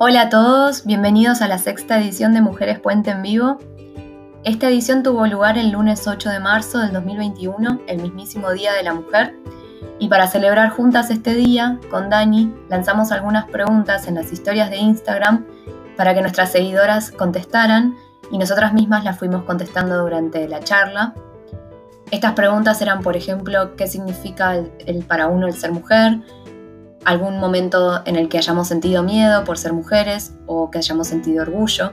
Hola a todos, bienvenidos a la sexta edición de Mujeres Puente en Vivo. Esta edición tuvo lugar el lunes 8 de marzo del 2021, el mismísimo Día de la Mujer, y para celebrar juntas este día, con Dani, lanzamos algunas preguntas en las historias de Instagram para que nuestras seguidoras contestaran y nosotras mismas las fuimos contestando durante la charla. Estas preguntas eran, por ejemplo, qué significa el, para uno el ser mujer, algún momento en el que hayamos sentido miedo por ser mujeres o que hayamos sentido orgullo.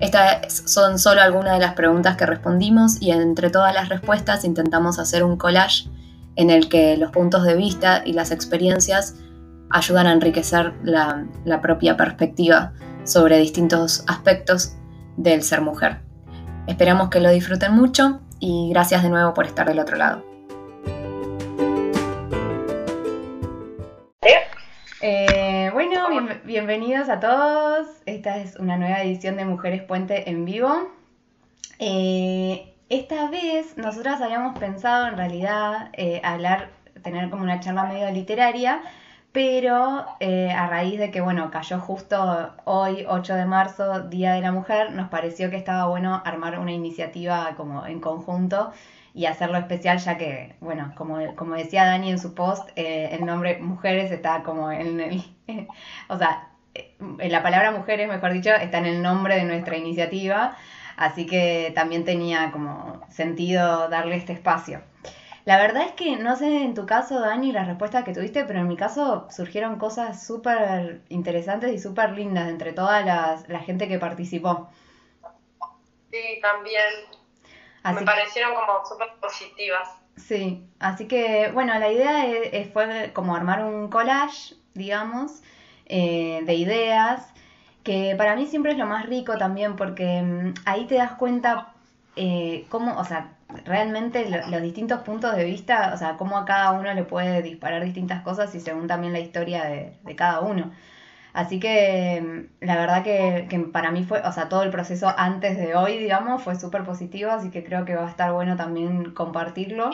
Estas son solo algunas de las preguntas que respondimos y entre todas las respuestas intentamos hacer un collage en el que los puntos de vista y las experiencias ayudan a enriquecer la, la propia perspectiva sobre distintos aspectos del ser mujer. Esperamos que lo disfruten mucho y gracias de nuevo por estar del otro lado. Eh, bueno, bienvenidos a todos. Esta es una nueva edición de Mujeres Puente en vivo. Eh, esta vez nosotras habíamos pensado en realidad eh, hablar, tener como una charla medio literaria, pero a raíz de que, bueno, cayó justo hoy, 8 de marzo, Día de la Mujer, nos pareció que estaba bueno armar una iniciativa como en conjunto y hacerlo especial ya que, bueno, como, como decía Dani en su post, eh, el nombre mujeres está como en el, o sea, en la palabra mujeres, mejor dicho, está en el nombre de nuestra iniciativa, así que también tenía como sentido darle este espacio. La verdad es que no sé en tu caso, Dani, la respuesta que tuviste, pero en mi caso surgieron cosas súper interesantes y súper lindas entre toda la gente que participó. Sí, también me parecieron como súper positivas. Sí, así que bueno, la idea fue como armar un collage, digamos, eh, de ideas, que para mí siempre es lo más rico también porque mm, ahí te das cuenta eh, cómo, o sea, realmente los distintos puntos de vista, o sea, cómo a cada uno le puede disparar distintas cosas y según también la historia de, de cada uno. Así que mm, la verdad que, para mí fue, o sea, todo el proceso antes de hoy, digamos, fue súper positivo, así que creo que va a estar bueno también compartirlo.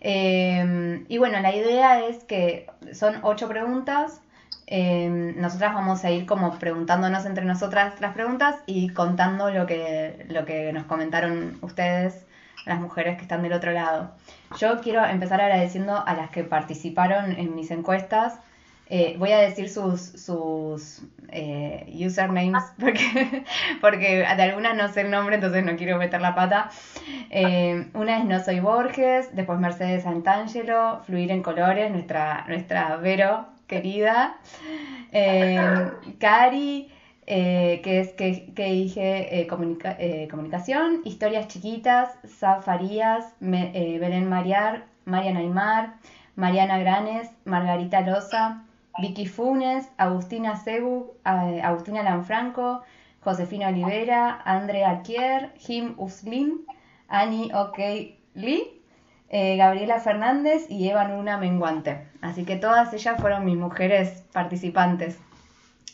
Em, y bueno, la idea es que son ocho preguntas. Em, nosotras vamos a ir como preguntándonos entre nosotras las preguntas y contando lo que, lo que nos comentaron ustedes, las mujeres que están del otro lado. Yo quiero empezar agradeciendo a las que participaron en mis encuestas. Eh, voy a decir sus, sus eh, usernames porque, porque de algunas no sé el nombre, entonces no quiero meter la pata. Eh, una es No Soy Borges, después Mercedes Santangelo, Fluir en Colores, nuestra, nuestra Vero querida. Cari, que es que, que dije comunicación, Historias Chiquitas, Zafarías, Belén Mariar, Mariana Aymar, Mariana Granes, Margarita Loza, Vicky Funes, Agustina Cebu, eh, Agustina Lanfranco, Josefina Olivera, Andrea Kier, Jim Uslin, Annie OK Lee, eh, Gabriela Fernández y Eva Luna Menguante. Así que todas ellas fueron mis mujeres participantes.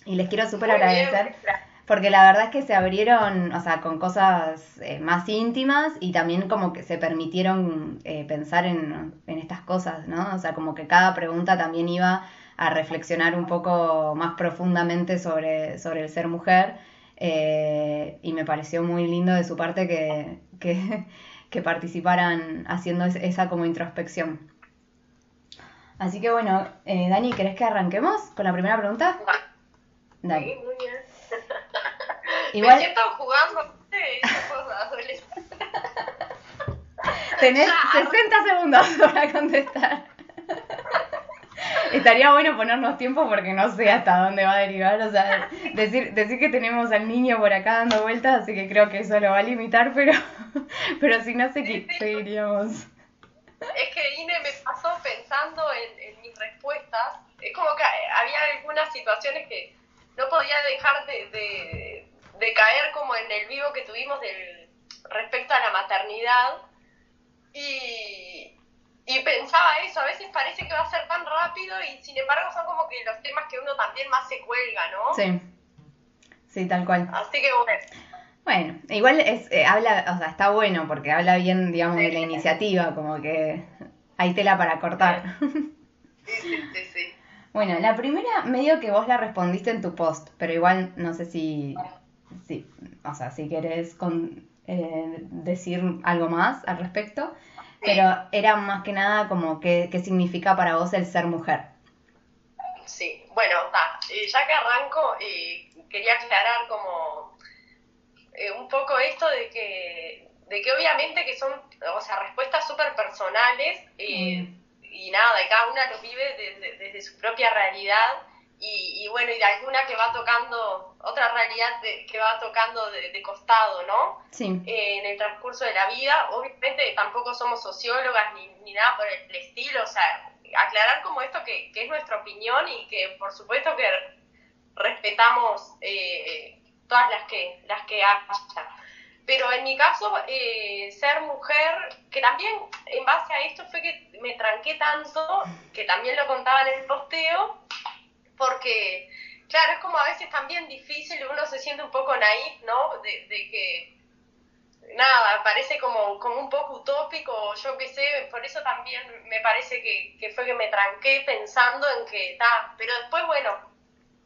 Y les quiero súper agradecer porque la verdad es que se abrieron, o sea, con cosas eh, más íntimas y también como que se permitieron pensar en, en estas cosas, ¿no? O sea, como que cada pregunta también iba a reflexionar un poco más profundamente sobre, sobre el ser mujer. Eh, y me pareció muy lindo de su parte que, que, participaran haciendo esa como introspección. Así que bueno, eh, Dani, ¿querés que arranquemos con la primera pregunta? Dale. Sí, muy bien. Igual... Me siento jugando Tenés 60 segundos para contestar. Estaría bueno ponernos tiempo porque no sé hasta dónde va a derivar. O sea, decir, decir que tenemos al niño por acá dando vueltas, así que creo que eso lo va a limitar, pero, pero si no sé qué seguiríamos. Es que Ine me pasó pensando en, mis respuestas. Es como que había algunas situaciones que no podía dejar de, de, caer como en el vivo que tuvimos del, respecto a la maternidad. Y, y pensaba eso, a veces parece que va a ser tan rápido y sin embargo son como que los temas que uno también más se cuelga, ¿no? Sí, sí, tal cual. Así que bueno. Bueno, igual es, eh, habla, o sea, está bueno porque habla bien, digamos, de la iniciativa, como que hay tela para cortar. Sí, sí, sí. Bueno, la primera medio que vos la respondiste en tu post, pero igual no sé si, si o sea, si querés con, eh, decir algo más al respecto, pero era más que nada como qué, qué significa para vos el ser mujer. Sí, bueno, ya que arranco, quería aclarar como eh, un poco esto de que, de que obviamente que son, o sea, respuestas súper personales eh, y nada, y cada una lo vive desde, desde su propia realidad y, bueno, y de alguna que va tocando, otra realidad que va tocando de, costado, ¿no? Sí. Eh, en el transcurso de la vida. Obviamente tampoco somos sociólogas ni, ni nada por el estilo, o sea, aclarar como esto que, que, es nuestra opinión y que por supuesto que respetamos eh, todas las que, las que haya. Pero en mi caso, eh, ser mujer, que también en base a esto fue que me tranqué tanto, que también lo contaba en el posteo, porque, claro, es como a veces también difícil, uno se siente un poco naif, ¿no? De, que, nada, parece como, como un poco utópico, yo qué sé, por eso también me parece que, que fue que me tranqué pensando en que, está, pero después, bueno,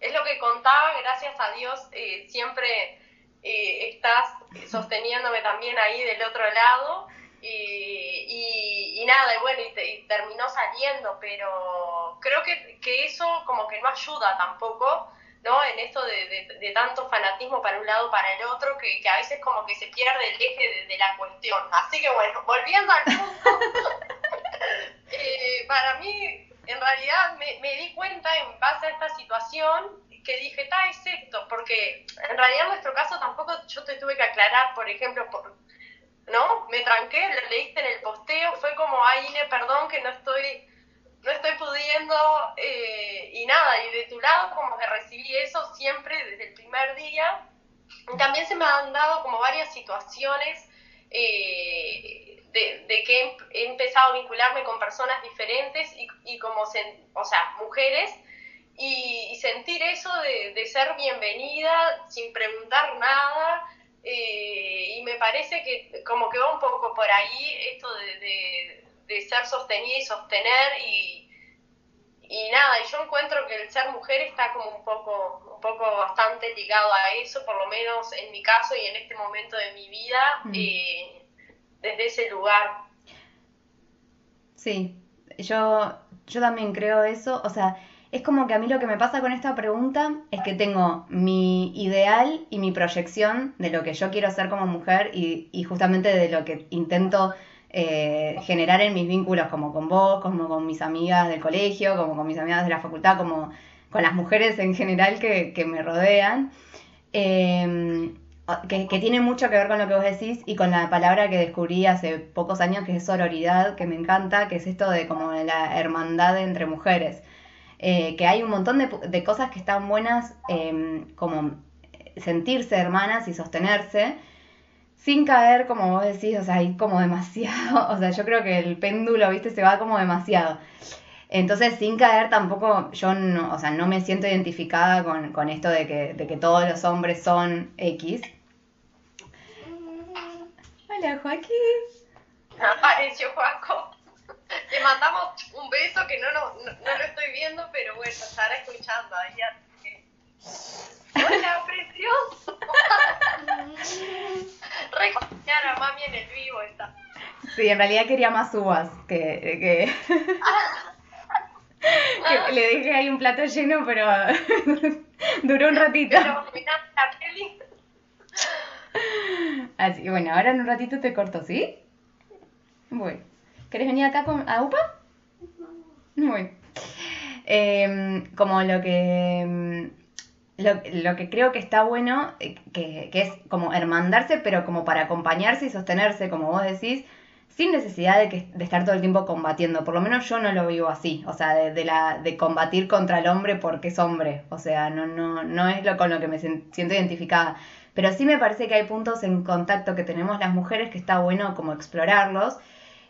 es lo que contaba, gracias a Dios, eh, siempre eh, estás sosteniéndome también ahí del otro lado. Y, nada, y bueno, y, terminó saliendo, pero creo que, que, eso como que no ayuda tampoco, ¿no? En esto de, tanto fanatismo para un lado para el otro, que, a veces como que se pierde el eje de, la cuestión. Así que bueno, volviendo al punto, eh, para mí, en realidad me, me di cuenta en base a esta situación que dije, está, es esto, porque en realidad en nuestro caso tampoco yo te tuve que aclarar, por ejemplo, por, ¿no? Me tranqué, lo leíste en el posteo, fue como, ay, Ine, perdón que no estoy, no estoy pudiendo, eh, y nada, y de tu lado como que recibí eso siempre desde el primer día. También se me han dado como varias situaciones eh, de, que he, empezado a vincularme con personas diferentes y, y como, o sea, mujeres, y, sentir eso de, de, ser bienvenida sin preguntar nada, eh, y me parece que como que va un poco por ahí esto de, de, ser sostenida y sostener y, y nada, y yo encuentro que el ser mujer está como un poco, un poco bastante ligado a eso, por lo menos en mi caso y en este momento de mi vida, mm. eh, desde ese lugar. Sí, yo, yo también creo eso, o sea, es como que a mí lo que me pasa con esta pregunta es que tengo mi ideal y mi proyección de lo que yo quiero ser como mujer y, justamente de lo que intento eh, generar en mis vínculos como con vos, como con mis amigas del colegio, como con mis amigas de la facultad, como con las mujeres en general que, me rodean. Em, que, que, tiene mucho que ver con lo que vos decís y con la palabra que descubrí hace pocos años que es sororidad, que me encanta, que es esto de como la hermandad entre mujeres. Eh, que hay un montón de, cosas que están buenas, em, como sentirse hermanas y sostenerse, sin caer, como vos decís, o sea, hay como demasiado, o sea, yo creo que el péndulo, viste, se va como demasiado. Entonces, sin caer tampoco, yo no, o sea, no me siento identificada con, esto de que, de que todos los hombres son X. Hola, Joaquín. Apareció Joaco. Le mandamos un beso que no, no, no, lo estoy viendo, pero bueno, estará escuchando ahí. ¡Hola, precioso! Reconocer a mami en el vivo está. Sí, en realidad quería más uvas que... que... que le dije ahí un plato lleno, pero duró un ratito. Así, bueno, ahora en un ratito te corto, ¿sí? Bueno. ¿Querés venir acá con, a UPA? Muy em, como lo que, em, lo, que creo que está bueno, eh, que, es como hermandarse, pero como para acompañarse y sostenerse, como vos decís, sin necesidad de, que, de estar todo el tiempo combatiendo. Por lo menos yo no lo vivo así, o sea, de, la, de combatir contra el hombre porque es hombre. O sea, no, no, no es lo con lo que me siento identificada. Pero sí me parece que hay puntos en contacto que tenemos las mujeres que está bueno como explorarlos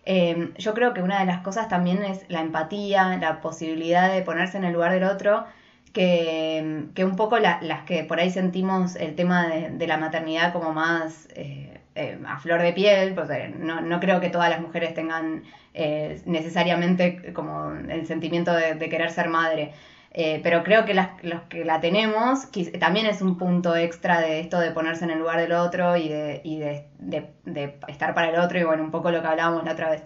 Em, yo creo que una de las cosas también es la empatía, la posibilidad de ponerse en el lugar del otro, que, un poco las que por ahí sentimos el tema de, la maternidad como más eh, eh, a flor de piel, pues eh, no, no, creo que todas las mujeres tengan necesariamente como el sentimiento de, querer ser madre. Eh, pero creo que las, los que la tenemos también es un punto extra de esto de ponerse en el lugar del otro y, de, y de, de, estar para el otro y bueno, un poco lo que hablábamos la otra vez.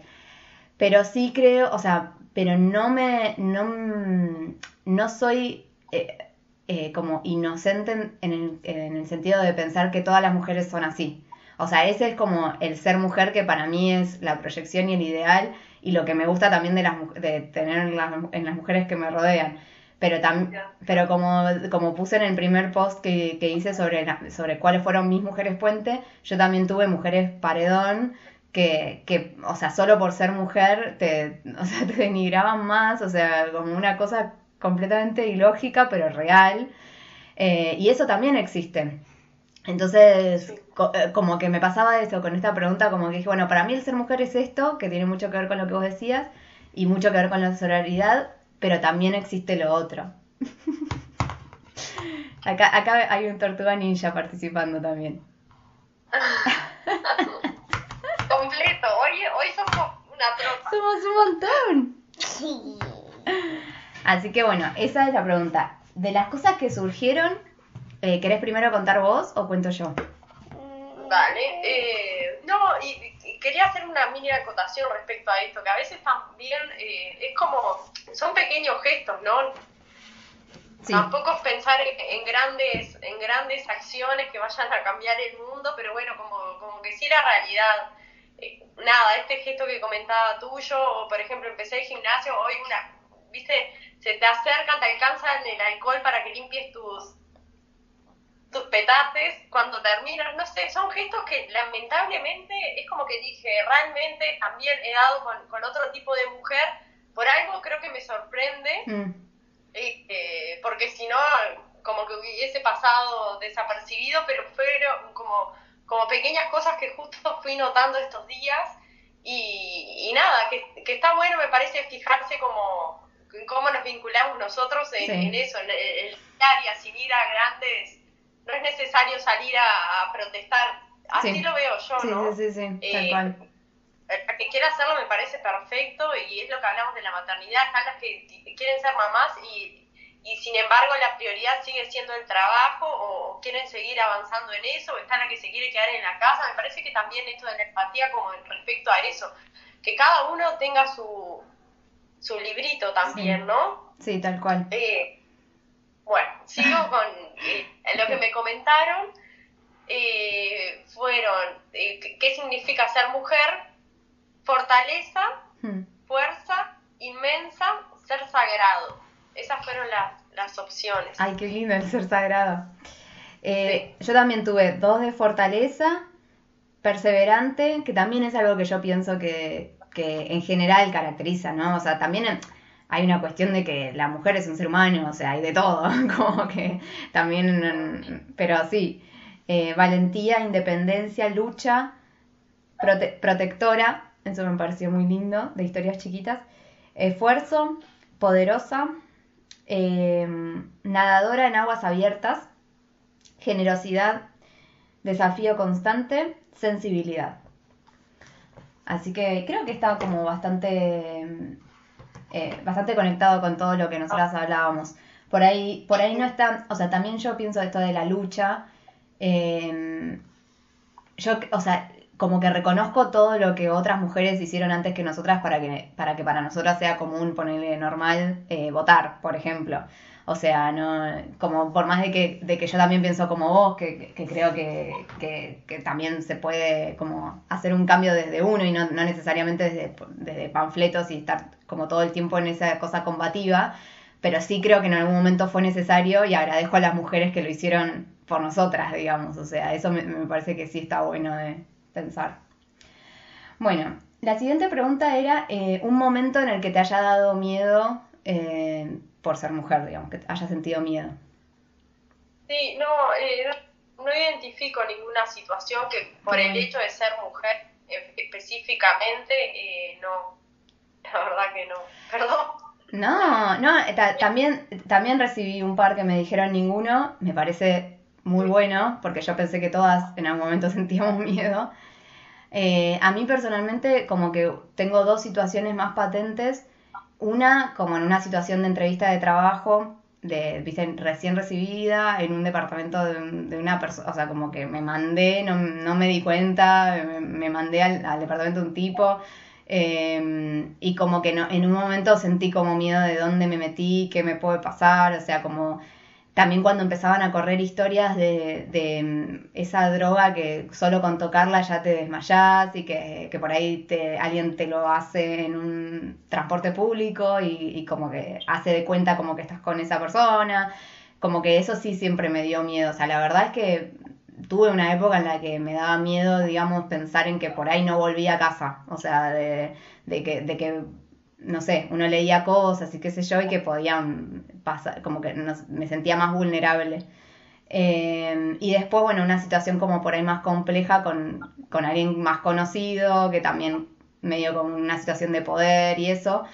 Pero sí creo, o sea, pero no me, no, no soy eh, eh, como inocente en, el, en el sentido de pensar que todas las mujeres son así. O sea, ese es como el ser mujer que para mí es la proyección y el ideal y lo que me gusta también de, las, de tener en las, en las mujeres que me rodean pero, pero como, como puse en el primer post que, que hice sobre, sobre cuáles fueron mis mujeres puente, yo también tuve mujeres paredón que, que, o sea, solo por ser mujer te, o sea, te denigraban más, o sea, como una cosa completamente ilógica, pero real. Eh, y eso también existe. Entonces, eh, como que me pasaba eso con esta pregunta, como que dije, bueno, para mí el ser mujer es esto, que tiene mucho que ver con lo que vos decías, y mucho que ver con la sororidad, pero también existe lo otro. acá, acá hay un tortuga ninja participando también. Completo, hoy, hoy somos una tropa. Somos un montón. Sí. Así que bueno, esa es la pregunta. De las cosas que surgieron, eh, ¿querés primero contar vos o cuento yo? Vale. Eh, no, y quería hacer una mini acotación respecto a esto, que a veces también eh, es como, son pequeños gestos, ¿no? Tampoco es pensar en, grandes, en grandes acciones que vayan a cambiar el mundo, pero bueno, como, como que sí la realidad. Eh, nada, este gesto que comentaba tuyo, o por ejemplo empecé el gimnasio, hoy una, viste, se te acercan, te alcanzan el alcohol para que limpies tus, tus petates cuando terminan, no sé, son gestos que lamentablemente es como que dije, realmente también he dado con, otro tipo de mujer, por algo creo que me sorprende, mm. eh, porque si no, como que hubiese pasado desapercibido, pero fueron como, como pequeñas cosas que justo fui notando estos días y, nada, que, que, está bueno me parece fijarse como cómo nos vinculamos nosotros en, eso, en, el área, sin ir a grandes no es necesario salir a, protestar. Así lo veo yo, ¿no? Sí, sí, sí, eh, El que quiera hacerlo me parece perfecto y es lo que hablamos de la maternidad. Están las que quieren ser mamás y, y sin embargo la prioridad sigue siendo el trabajo o quieren seguir avanzando en eso o están las que se quiere quedar en la casa. Me parece que también esto de la empatía como respecto a eso, que cada uno tenga su, su librito también, ¿no? Sí, tal cual. Eh, bueno, sigo con eh, lo que me comentaron. Eh, fueron eh, qué significa ser mujer, fortaleza, hmm. fuerza, inmensa, ser sagrado. Esas fueron las, las opciones. Ay, qué lindo el ser sagrado. Yo también tuve dos de fortaleza, perseverante, que también es algo que yo pienso que, que en general caracteriza, ¿no? O sea, también hay una cuestión de que la mujer es un ser humano, o sea, hay de todo, como que también, pero sí, eh, valentía, independencia, lucha, protectora, eso me pareció muy lindo, de historias chiquitas, esfuerzo, poderosa, em, nadadora en aguas abiertas, generosidad, desafío constante, sensibilidad. Así que creo que está como bastante eh, bastante conectado con todo lo que nosotras hablábamos. Por ahí, por ahí no está, o sea, también yo pienso esto de la lucha. Em, yo, o sea, como que reconozco todo lo que otras mujeres hicieron antes que nosotras para que para, que para nosotras sea común ponerle normal eh, votar, por ejemplo. O sea, no, como por más de que, de que yo también pienso como vos, que, creo que, también se puede como hacer un cambio desde uno y no, necesariamente desde, desde, panfletos y estar como todo el tiempo en esa cosa combativa, pero sí creo que en algún momento fue necesario y agradezco a las mujeres que lo hicieron por nosotras, digamos. O sea, eso me, parece que sí está bueno de pensar. Bueno, la siguiente pregunta era eh, un momento en el que te haya dado miedo. Eh, por ser mujer, digamos, que haya sentido miedo. Sí, no, eh, no, identifico ninguna situación que por el hecho de ser mujer eh, específicamente, eh, no, la verdad que no, perdón. No, no, también, también recibí un par que me dijeron ninguno, me parece muy bueno, porque yo pensé que todas en algún momento sentíamos miedo. a mí personalmente como que tengo dos situaciones más patentes una, como en una situación de entrevista de trabajo, de, viste, recién recibida en un departamento de, una persona, o sea, como que me mandé, no, no me di cuenta, me, mandé al, departamento de un tipo. Em, y como que no, en un momento sentí como miedo de dónde me metí, qué me puede pasar, o sea, como también cuando empezaban a correr historias de, de, mm, esa droga que solo con tocarla ya te desmayás y que, que, por ahí te, alguien te lo hace en un transporte público y, y, como que hace de cuenta como que estás con esa persona, como que eso sí siempre me dio miedo, o sea, la verdad es que tuve una época en la que me daba miedo, digamos, pensar en que por ahí no volvía a casa, o sea, de, de que, de que no sé, uno leía cosas y qué sé yo, y que podían pasar, como que me sentía más vulnerable. Eh, y después, bueno, una situación como por ahí más compleja con, con alguien más conocido, que también medio con una situación de poder y eso,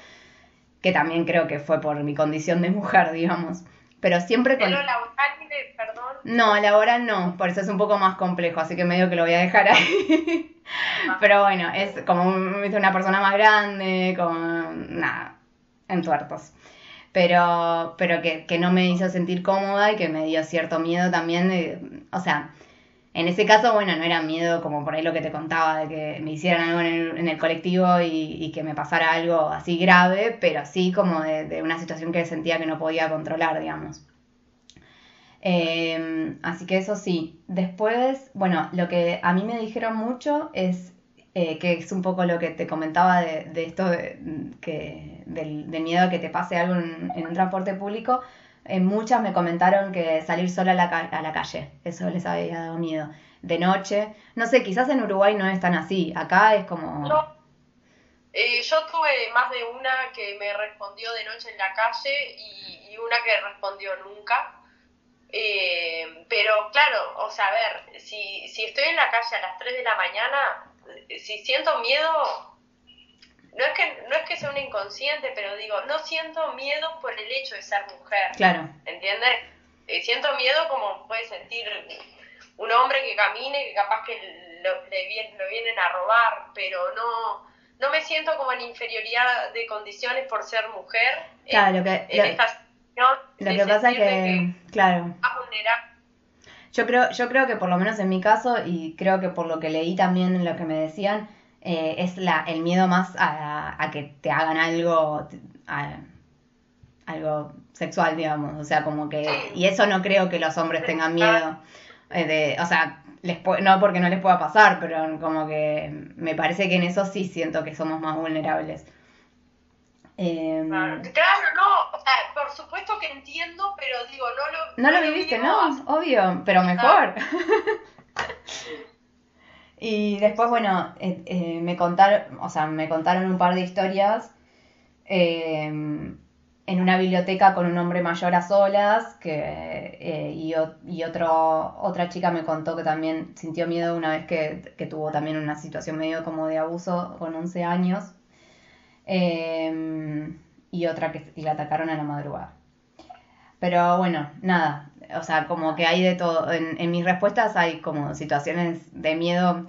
que también creo que fue por mi condición de mujer, digamos. Pero siempre con... laboral, perdón? No, laboral no, por eso es un poco más complejo, así que medio que lo voy a dejar ahí. Pero bueno, es como una persona más grande, con nada, en tuertos. Pero, pero que, que, no me hizo sentir cómoda y que me dio cierto miedo también. o sea, en ese caso, bueno, no era miedo como por ahí lo que te contaba, de que me hicieran algo en el, en el colectivo y, y, que me pasara algo así grave, pero sí como de, de una situación que sentía que no podía controlar, digamos. Em, así que eso sí. Después, bueno, lo que a mí me dijeron mucho es eh, que es un poco lo que te comentaba de, esto que, del, miedo a que te pase algo en, un transporte público. Eh, muchas me comentaron que salir sola a la, a la calle, eso les había dado miedo. De noche, no sé, quizás en Uruguay no es tan así, acá es como... No. Eh, yo tuve más de una que me respondió de noche en la calle y, y una que respondió nunca. Eh, pero claro, o sea, a ver, si, si estoy en la calle a las 3 de la mañana, si siento miedo, no es que no es que sea un inconsciente, pero digo, no siento miedo por el hecho de ser mujer. Claro. ¿Entiendes? Eh, siento miedo como puede sentir un hombre que camine, que capaz que lo, le lo vienen a robar, pero no no me siento como en inferioridad de condiciones por ser mujer. Claro, que, lo que pasa es que, claro. Yo creo, yo creo que por lo menos en mi caso, y creo que por lo que leí también en lo que me decían, eh, es la, el miedo más a, a que te hagan algo, algo sexual, digamos. O sea, como que. Y eso no creo que los hombres tengan miedo. Eh, de, o sea, les no porque no les pueda pasar, pero como que me parece que en eso sí siento que somos más vulnerables. Em, claro, no, o sea, por supuesto que entiendo, pero digo, no lo... No, lo viviste, no, obvio, pero mejor. y después, bueno, eh, eh, me contaron, o sea, me contaron un par de historias em, en una biblioteca con un hombre mayor a solas, que, eh, y, y otro, otra chica me contó que también sintió miedo una vez que, que tuvo también una situación medio como de abuso con 11 años Em, y otra que la atacaron a la madrugada. Pero bueno, nada, o sea, como que hay de todo. En, mis respuestas hay como situaciones de miedo.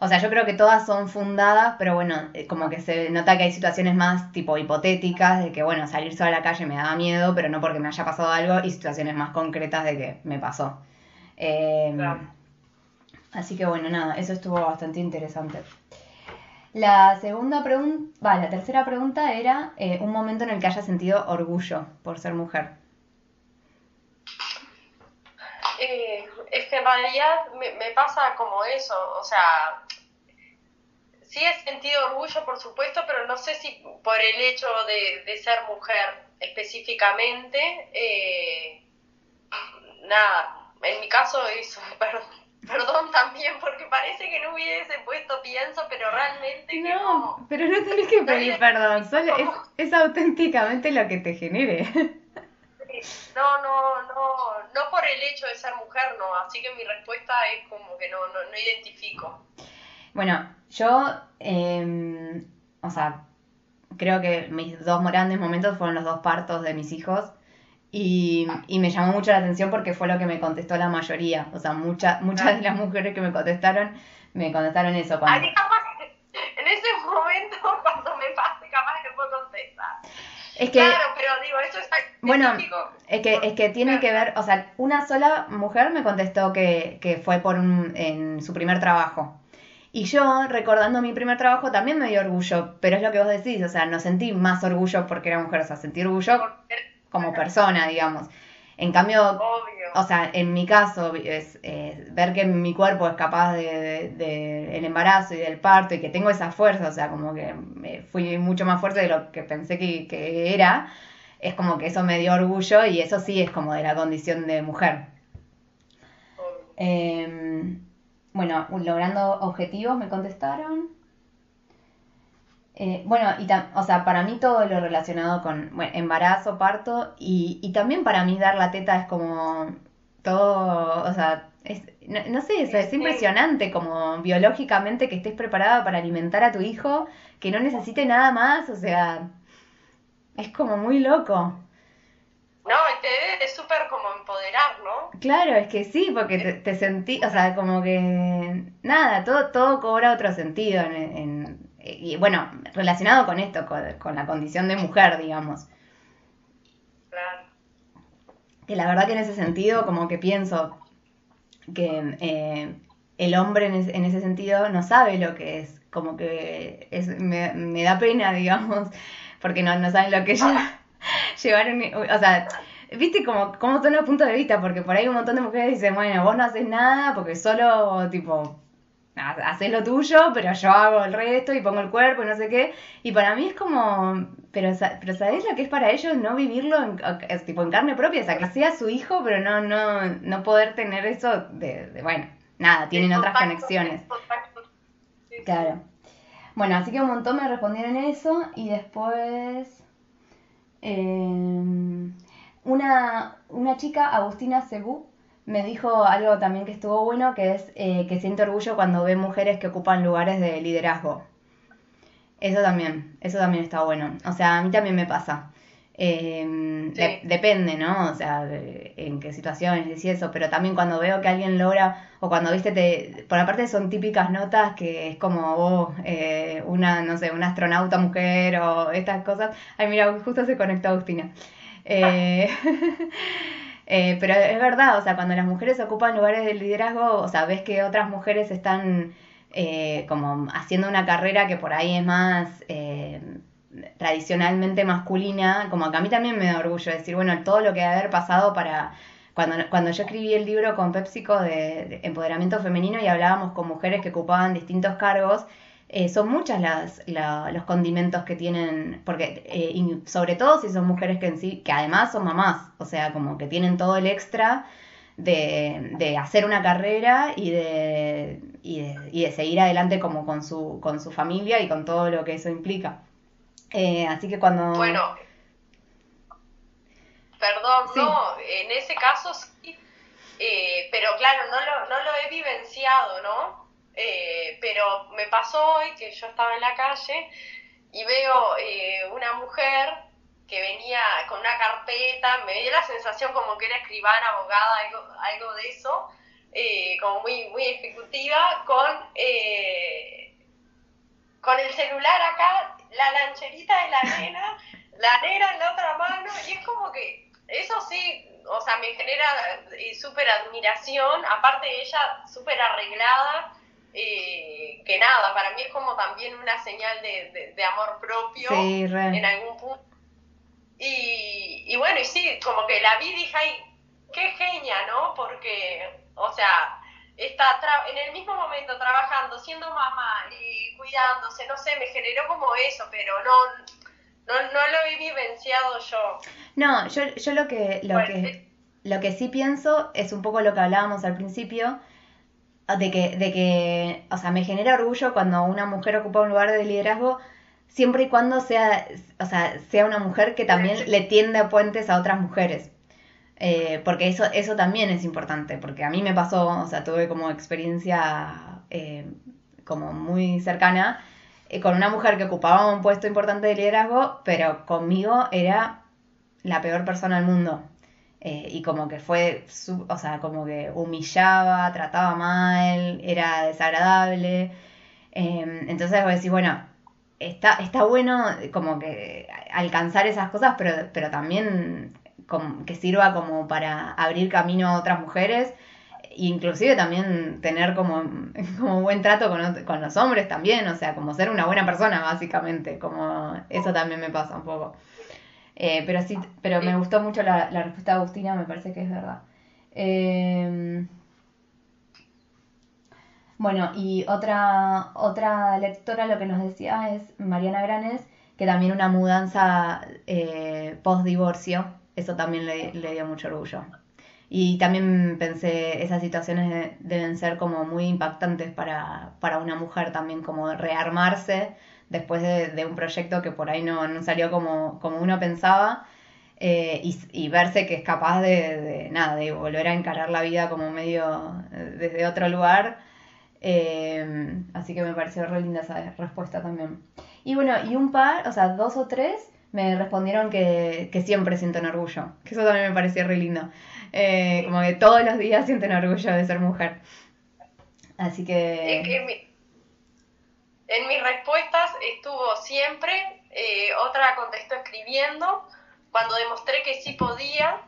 O sea, yo creo que todas son fundadas, pero bueno, eh, como que se nota que hay situaciones más tipo hipotéticas, de que bueno, salir sola a la calle me daba miedo, pero no porque me haya pasado algo, y situaciones más concretas de que me pasó. Em, así que bueno, nada, eso estuvo bastante interesante. La segunda pregunta, va, la tercera pregunta era eh, un momento en el que haya sentido orgullo por ser mujer. Eh, es que en realidad me, pasa como eso, o sea, sí he sentido orgullo, por supuesto, pero no sé si por el hecho de, ser mujer específicamente, eh, nada, en mi caso eso, perdón Perdón también, porque parece que no hubiese puesto pienso, pero realmente no. no. pero no tenés que pedir perdón, solo es, es, auténticamente lo que te genere. No, no, no, no por el hecho de ser mujer, no. Así que mi respuesta es como que no, no, no identifico. Bueno, yo, eh, o sea, creo que mis dos grandes momentos fueron los dos partos de mis hijos. Y, y, me llamó mucho la atención porque fue lo que me contestó la mayoría. O sea, muchas muchas de las mujeres que me contestaron, me contestaron eso. Cuando... en ese momento, cuando me pase, capaz que puedo contestar. Es que... Claro, pero digo, eso es Bueno, es que, es que tiene que ver, o sea, una sola mujer me contestó que, que fue por un- en su primer trabajo. Y yo, recordando mi primer trabajo, también me dio orgullo, pero es lo que vos decís, o sea, no sentí más orgullo porque era mujer, o sea, sentí orgullo como persona, digamos. En cambio, Obvio. o sea, en mi caso, es, eh, ver que mi cuerpo es capaz de, de- de el embarazo y del parto y que tengo esa fuerza, o sea, como que me fui mucho más fuerte de lo que pensé que, que era, es como que eso me dio orgullo y eso sí es como de la condición de mujer. Eh, bueno, logrando objetivos me contestaron. Eh, bueno, y tam- o sea, para mí todo lo relacionado con bueno, embarazo, parto y, y también para mí dar la teta es como todo, o sea, es, no, no sé, es, es impresionante como biológicamente que estés preparada para alimentar a tu hijo, que no necesite nada más, o sea, es como muy loco. No, te debe súper como empoderar, ¿no? Claro, es que sí, porque te, te sentí, o sea, como que nada, todo, todo cobra otro sentido en, en- y bueno, relacionado con esto, con, con la condición de mujer, digamos. Claro. Que la verdad que en ese sentido, como que pienso que eh, el hombre en, es- en ese sentido no sabe lo que es, como que es, me, me da pena, digamos, porque no, no saben lo que lleva, llevar un, o sea, viste como, cómo son los puntos de vista, porque por ahí un montón de mujeres dicen, bueno, vos no haces nada porque solo, tipo, haces lo tuyo, pero yo hago el resto y pongo el cuerpo y no sé qué. Y para mí es como, pero, pero ¿sabés lo que es para ellos no vivirlo en, es tipo en carne propia? O sea, que sea su hijo, pero no, no, no poder tener eso de, de- bueno, nada, tienen otras conexiones. Claro. Bueno, así que un montón me respondieron eso y después eh, una, una chica, Agustina Cebú, me dijo algo también que estuvo bueno, que es eh, que siente orgullo cuando ve mujeres que ocupan lugares de liderazgo. Eso también, eso también está bueno. O sea, a mí también me pasa. Eh, de- depende, ¿no? O sea, de- en qué situaciones y eso, pero también cuando veo que alguien logra, o cuando, viste, te, por aparte son típicas notas que es como, oh, eh, una, no sé, una astronauta mujer o estas cosas. Ay, mira, justo se conectó Agustina. Eh, eh, pero es verdad, o sea, cuando las mujeres ocupan lugares de liderazgo, o sea, ves que otras mujeres están eh, como haciendo una carrera que por ahí es más eh, tradicionalmente masculina, como que a mí también me da orgullo decir, bueno, todo lo que debe haber pasado para... Cuando, cuando yo escribí el libro con PepsiCo de, de empoderamiento femenino y hablábamos con mujeres que ocupaban distintos cargos, eh, son muchas las, la- los condimentos que tienen, porque eh, y sobre todo si son mujeres que en sí, que además son mamás, o sea, como que tienen todo el extra de, de hacer una carrera y de, y de, y de seguir adelante como con su, con su familia y con todo lo que eso implica. Eh, así que cuando... Bueno, perdón, Sí. no, en ese caso sí, eh, pero claro, no lo, no lo he vivenciado, ¿no? Eh, pero me pasó hoy que yo estaba en la calle y veo eh, una mujer que venía con una carpeta, me dio la sensación como que era escribana, abogada, algo, algo de eso, eh, como muy, muy ejecutiva, con, eh, con el celular acá, la lancherita de la nena, la nena en la otra mano, y es como que eso sí, o sea, me genera eh, súper admiración, aparte de ella súper arreglada, eh, que nada, para mí es como también una señal de, de- de amor propio Sí, en algún punto. Y, y bueno, y sí, como que la vi y dije, ay, qué genia, ¿no? Porque, o sea, está tra- en el mismo momento trabajando, siendo mamá y cuidándose, no sé, me generó como eso, pero no, no, no lo he vivenciado yo. No, yo, yo lo que, lo Bueno, que, lo que sí pienso es un poco lo que hablábamos al principio, de que, de que, o sea, me genera orgullo cuando una mujer ocupa un lugar de liderazgo, siempre y cuando sea, o sea, sea una mujer que también le tiende puentes a otras mujeres. Eh, porque eso, eso también es importante, porque a mí me pasó, o sea, tuve como experiencia eh, como muy cercana eh, con una mujer que ocupaba un puesto importante de liderazgo, pero conmigo era la peor persona del mundo. Eh, y como que fue, su- o sea, como que humillaba, trataba mal, era desagradable. Eh, entonces vos decís, bueno, está, está bueno como que alcanzar esas cosas, pero, pero también que sirva como para abrir camino a otras mujeres inclusive también tener como, como buen trato con, con, los hombres también, o sea, como ser una buena persona básicamente, como eso también me pasa un poco. Eh, pero sí, pero me gustó mucho la, la, respuesta de Agustina, me parece que es verdad. Eh, bueno, y otra, otra lectora lo que nos decía es Mariana Granes, que también una mudanza eh, post divorcio, eso también le, le dio mucho orgullo. Y también pensé, esas situaciones deben ser como muy impactantes para, para una mujer también, como rearmarse después de, un proyecto que por ahí no, no salió como, como uno pensaba. Eh, y, verse que es capaz de, nada, de volver a encarar la vida como medio eh, desde otro lugar. Eh, así que me pareció re linda esa respuesta también. Y bueno, y un par, o sea, dos o tres me respondieron que, que siempre sienten orgullo, que eso también me pareció re lindo. Como que todos los días sienten orgullo de ser mujer. Así que... en mis respuestas estuvo siempre, eh, otra contestó escribiendo, cuando demostré que sí podía,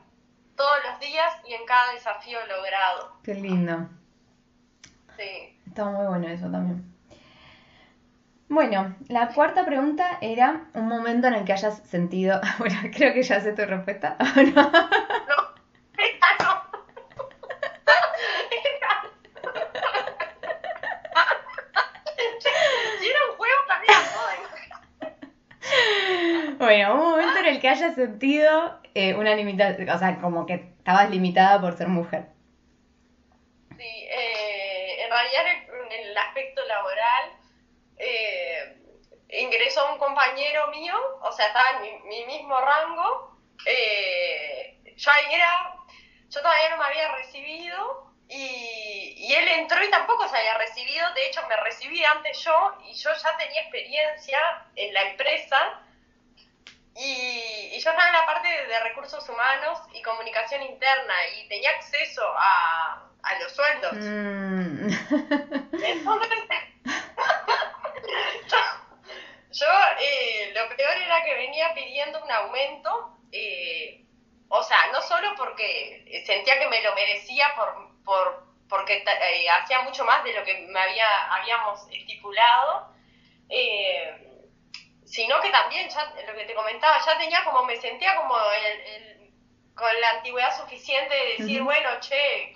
todos los días y en cada desafío logrado. Qué lindo. Sí. Está muy bueno eso también. Bueno, la cuarta pregunta era un momento en el que hayas sentido. Bueno, creo que ya sé tu respuesta. no? Bueno, un momento en el que hayas sentido eh, una limitación, o sea, como que estabas limitada por ser mujer. Sí, eh, en realidad en el aspecto laboral eh, ingresó un compañero mío, o sea, estaba en mi, mismo rango, yo era, yo todavía no me había recibido y, él entró y tampoco se había recibido, de hecho me recibí antes yo y yo ya tenía experiencia en la empresa y, yo estaba en la parte de, recursos humanos y comunicación interna y tenía acceso a, a los sueldos. Mm. yo, eh, lo peor era que venía pidiendo un aumento, eh, o sea, no solo porque sentía que me lo merecía por, por porque eh, hacía mucho más de lo que me había habíamos estipulado, eh, sino que también, ya, lo que te comentaba, ya tenía como, me sentía como el, con la antigüedad suficiente de decir, bueno, che,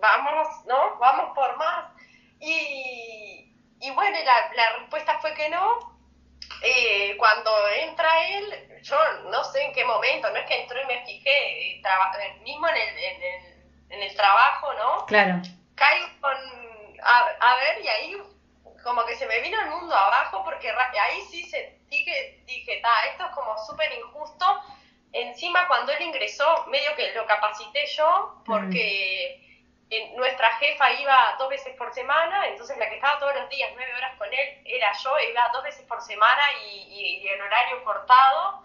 vamos, ¿no? Vamos por más. Y, y bueno, la, la respuesta fue que no. Eh, cuando entra él, yo no sé en qué momento, no es que entró y me fijé, mismo en el, en, el, en el trabajo, ¿no? Claro. Caigo con, a, a ver, y ahí como que se me vino el mundo abajo porque ahí sí sentí que dije, ta, esto es como súper injusto. Encima cuando él ingresó, medio que lo capacité yo porque nuestra jefa iba dos veces por semana, entonces la que estaba todos los días, nueve horas con él, era yo, iba dos veces por semana y, y en horario cortado.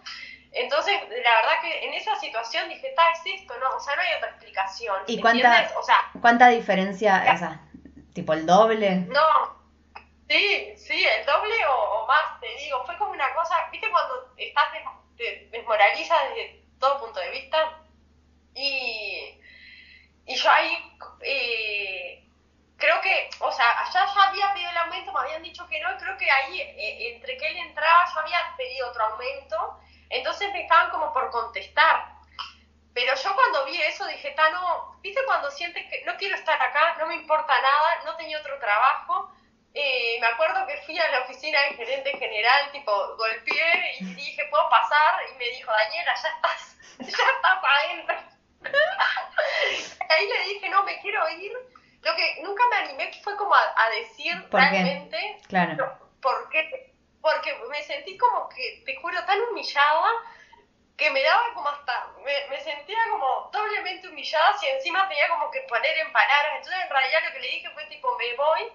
Entonces, la verdad que en esa situación dije, ta, es esto, ¿no? O sea, no hay otra explicación. ¿Y cuánta, o sea, cuánta diferencia, o sea, tipo el doble? No, Sí, sí, el doble o, más, te digo. Fue como una cosa, ¿viste cuando estás te desmoraliza desde todo punto de vista? Y, y yo ahí eh, creo que, o sea, allá ya había pedido el aumento, me habían dicho que no, y creo que ahí, eh, entre que él entraba, yo había pedido otro aumento, entonces me estaban como por contestar. Pero yo cuando vi eso dije, no, ¿viste cuando sientes que no quiero estar acá, no me importa nada, no tenía otro trabajo? Eh, me acuerdo que fui a la oficina del gerente general, tipo, golpeé y dije, ¿puedo pasar? Y me dijo, Daniela, ya estás, ya estás adentro. Ahí le dije, no, me quiero ir. Lo que nunca me animé fue como a, decir realmente, Claro. ¿por qué? Porque me sentí como que, te juro, tan humillada que me daba como hasta, me, me sentía como doblemente humillada si encima tenía como que poner en palabras. Entonces en realidad lo que le dije fue tipo, me voy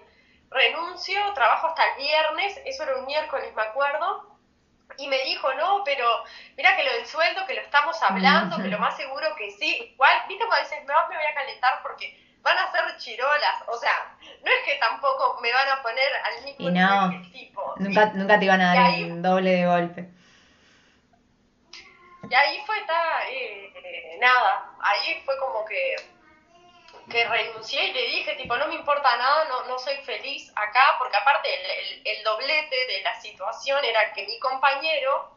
renuncio, trabajo hasta el viernes, eso era un miércoles, me acuerdo, y me dijo, no, pero mira que lo del sueldo, que lo estamos hablando, que lo más seguro que sí, igual, viste cuando dices, me voy a calentar porque van a ser chirolas, o sea, no es que tampoco me van a poner al mismo Y no, nivel tipo. Nunca, ¿sí? nunca te iban a dar ahí- el doble de golpe. Y ahí fue, ta, eh, eh, nada, ahí fue como que, que renuncié y le dije, tipo, no me importa nada, no, no soy feliz acá, porque aparte el, el- el doblete de la situación era que mi compañero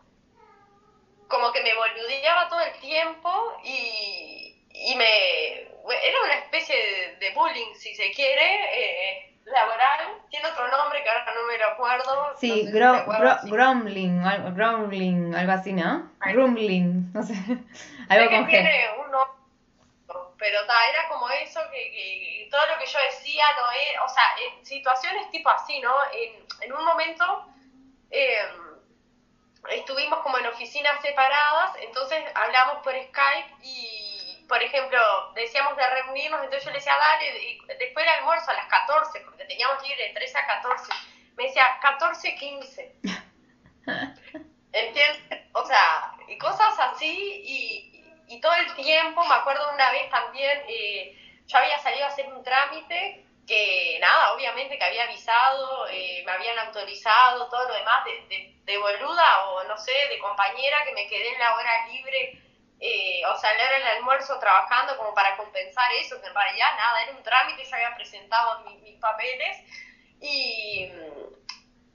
como que me boludeaba todo el tiempo y, y me... Era una especie de, de bullying, si se quiere, eh, laboral. Tiene otro nombre que ahora no me lo acuerdo. Sí, no sé si gro- grumbling, algo, grumbling, algo así, ¿no? Ay. Grumbling, no sé. Algo G. un nombre, pero ta, era como eso, que, que- todo lo que yo decía no era, o sea, en situaciones tipo así, ¿no? En, en un momento eh, estuvimos como en oficinas separadas, entonces hablamos por Skype y, por ejemplo, decíamos de reunirnos, entonces yo le decía, dale, y después del almuerzo a las 14, porque teníamos libre de 13 a 14, me decía 14, 15. ¿Entiendes? O sea, y cosas así y, y todo el tiempo, me acuerdo una vez también, eh, yo había salido a hacer un trámite que nada, obviamente que había avisado, eh, me habían autorizado, todo lo demás de, de, de boluda o no sé, de compañera que me quedé en la hora libre, eh, o sea, en el almuerzo trabajando como para compensar eso, que en realidad nada, era un trámite, yo había presentado mi- mis papeles y,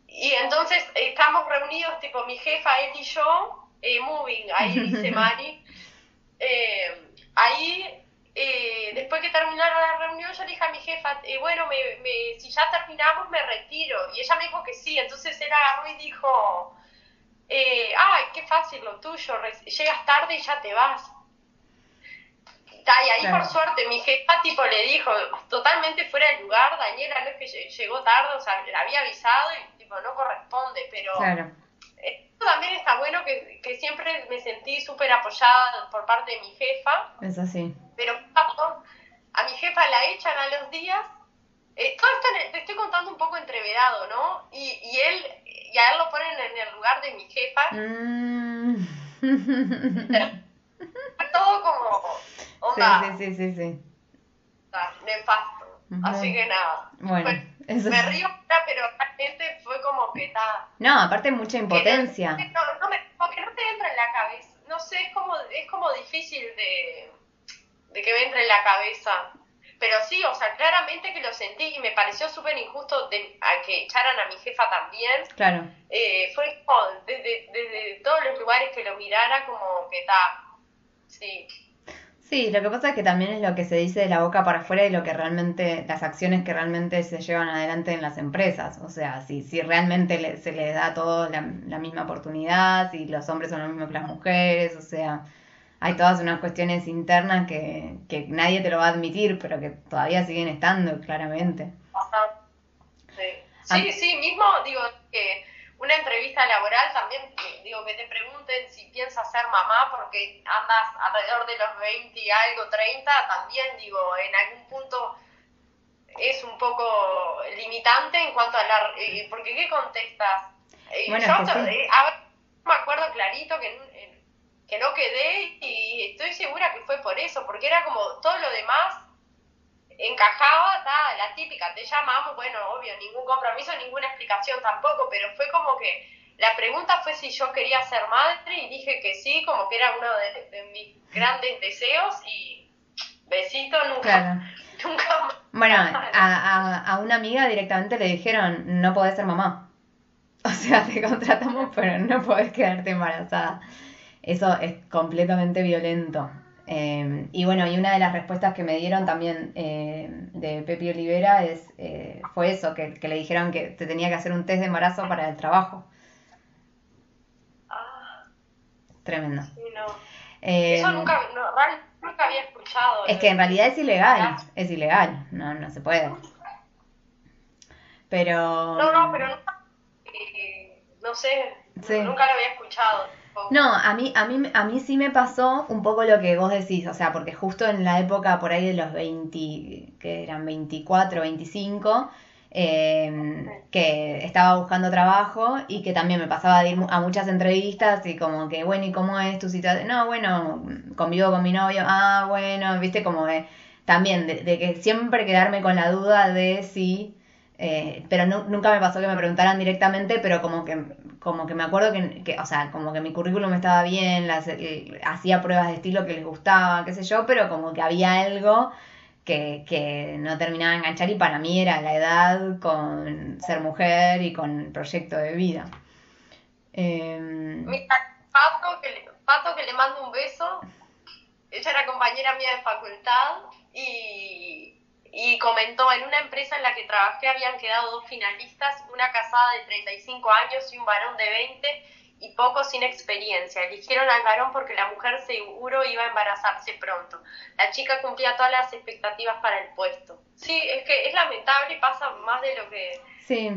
y entonces estamos reunidos, tipo mi jefa, él y yo, eh, moving, ahí dice Mari. Eh, ahí, eh, después que terminaron la reunión, yo le dije a mi jefa, eh, bueno, me, me- si ya terminamos, me retiro. Y ella me dijo que sí, entonces él agarró y dijo, eh, ay, qué fácil lo tuyo, llegas tarde y ya te vas. Y ahí Claro. por suerte mi jefa tipo le dijo, totalmente fuera de lugar, Daniela no es que lle- llegó tarde, o sea, le había avisado y tipo no corresponde, pero Claro. También está bueno que, que siempre me sentí súper apoyada por parte de mi jefa, Es así. pero a mi jefa la echan a los días. Eh, todo esto en el- te estoy contando un poco entreverado, ¿no? Y, y él, y a él lo ponen en el lugar de mi jefa. Mm. Todo como sí, onda sí, sí, sí, sí. nefasto. Ujú. Así que nada. Bueno, eso me río, pero realmente fue como que está. No, aparte mucha impotencia. Que no, no me, porque no te entra en la cabeza. No sé, es como, es como difícil de, de que me entre en la cabeza. Pero sí, o sea, claramente que lo sentí y me pareció súper injusto de, a que echaran a mi jefa también. Claro. Eh, fue como desde, desde todos los lugares que lo mirara, como que está. Sí. Sí, lo que pasa es que también es lo que se dice de la boca para afuera y lo que realmente, las acciones que realmente se llevan adelante en las empresas. O sea, si, si realmente le- se les da a todos la, la misma oportunidad, si los hombres son lo mismo que las mujeres, o sea, hay todas unas cuestiones internas que, que nadie te lo va a admitir, pero que todavía siguen estando, claramente. Ajá. Sí, Ah. sí, sí, mismo digo que una entrevista laboral también, digo, que te pregunten si piensas ser mamá porque andas alrededor de los 20 y algo, 30, también digo, en algún punto es un poco limitante en cuanto a la... eh, porque ¿qué contestas? Eh, Bueno, yo es que sí. eh, ahora me acuerdo clarito que, en- que no quedé y estoy segura que fue por eso, porque era como todo lo demás encajaba, ta, la típica, te llamamos, bueno, obvio, ningún compromiso, ninguna explicación tampoco, pero fue como que la pregunta fue si yo quería ser madre y dije que sí, como que era uno de, de mis grandes deseos y besito nunca, Claro. nunca más. Bueno, a, a, a una amiga directamente le dijeron, no podés ser mamá. O sea, te contratamos, pero no podés quedarte embarazada. Eso es completamente violento. Eh, y bueno, y una de las respuestas que me dieron también eh, de Pepi Olivera es, eh, fue eso, que, que le dijeron que te tenía que hacer un test de embarazo para el trabajo. Ah, Tremendo. sí, no. Eh, Eso nunca, no, nunca había escuchado. Es que en realidad es ilegal, es ilegal, no, no se puede. Pero... No, no, pero nunca, eh, no sé, Sí. nunca lo había escuchado. No, a mí, a mí, a mí sí me pasó un poco lo que vos decís, o sea, porque justo en la época por ahí de los 20, que eran 24, 25, eh, que estaba buscando trabajo y que también me pasaba de ir a muchas entrevistas y como que, bueno, ¿y cómo es tu situación? No, bueno, convivo con mi novio, ah, bueno, viste, como de, también de, que siempre quedarme con la duda de si, eh, pero nunca me pasó que me preguntaran directamente, pero como que, como que me acuerdo que, o sea, como que mi currículum estaba bien, las, eh, hacía pruebas de estilo que les gustaba, qué sé yo, pero como que había algo que, que no terminaba de enganchar y para mí era la edad con ser mujer y con proyecto de vida. Eh... Pato, que le, Pato, que le mando un beso, ella era compañera mía de facultad y, y comentó, en una empresa en la que trabajé habían quedado dos finalistas, una casada de 35 años y un varón de 20 y poco sin experiencia. Eligieron al varón porque la mujer seguro iba a embarazarse pronto. La chica cumplía todas las expectativas para el puesto. Sí, es que es lamentable pasa más de lo que... Sí,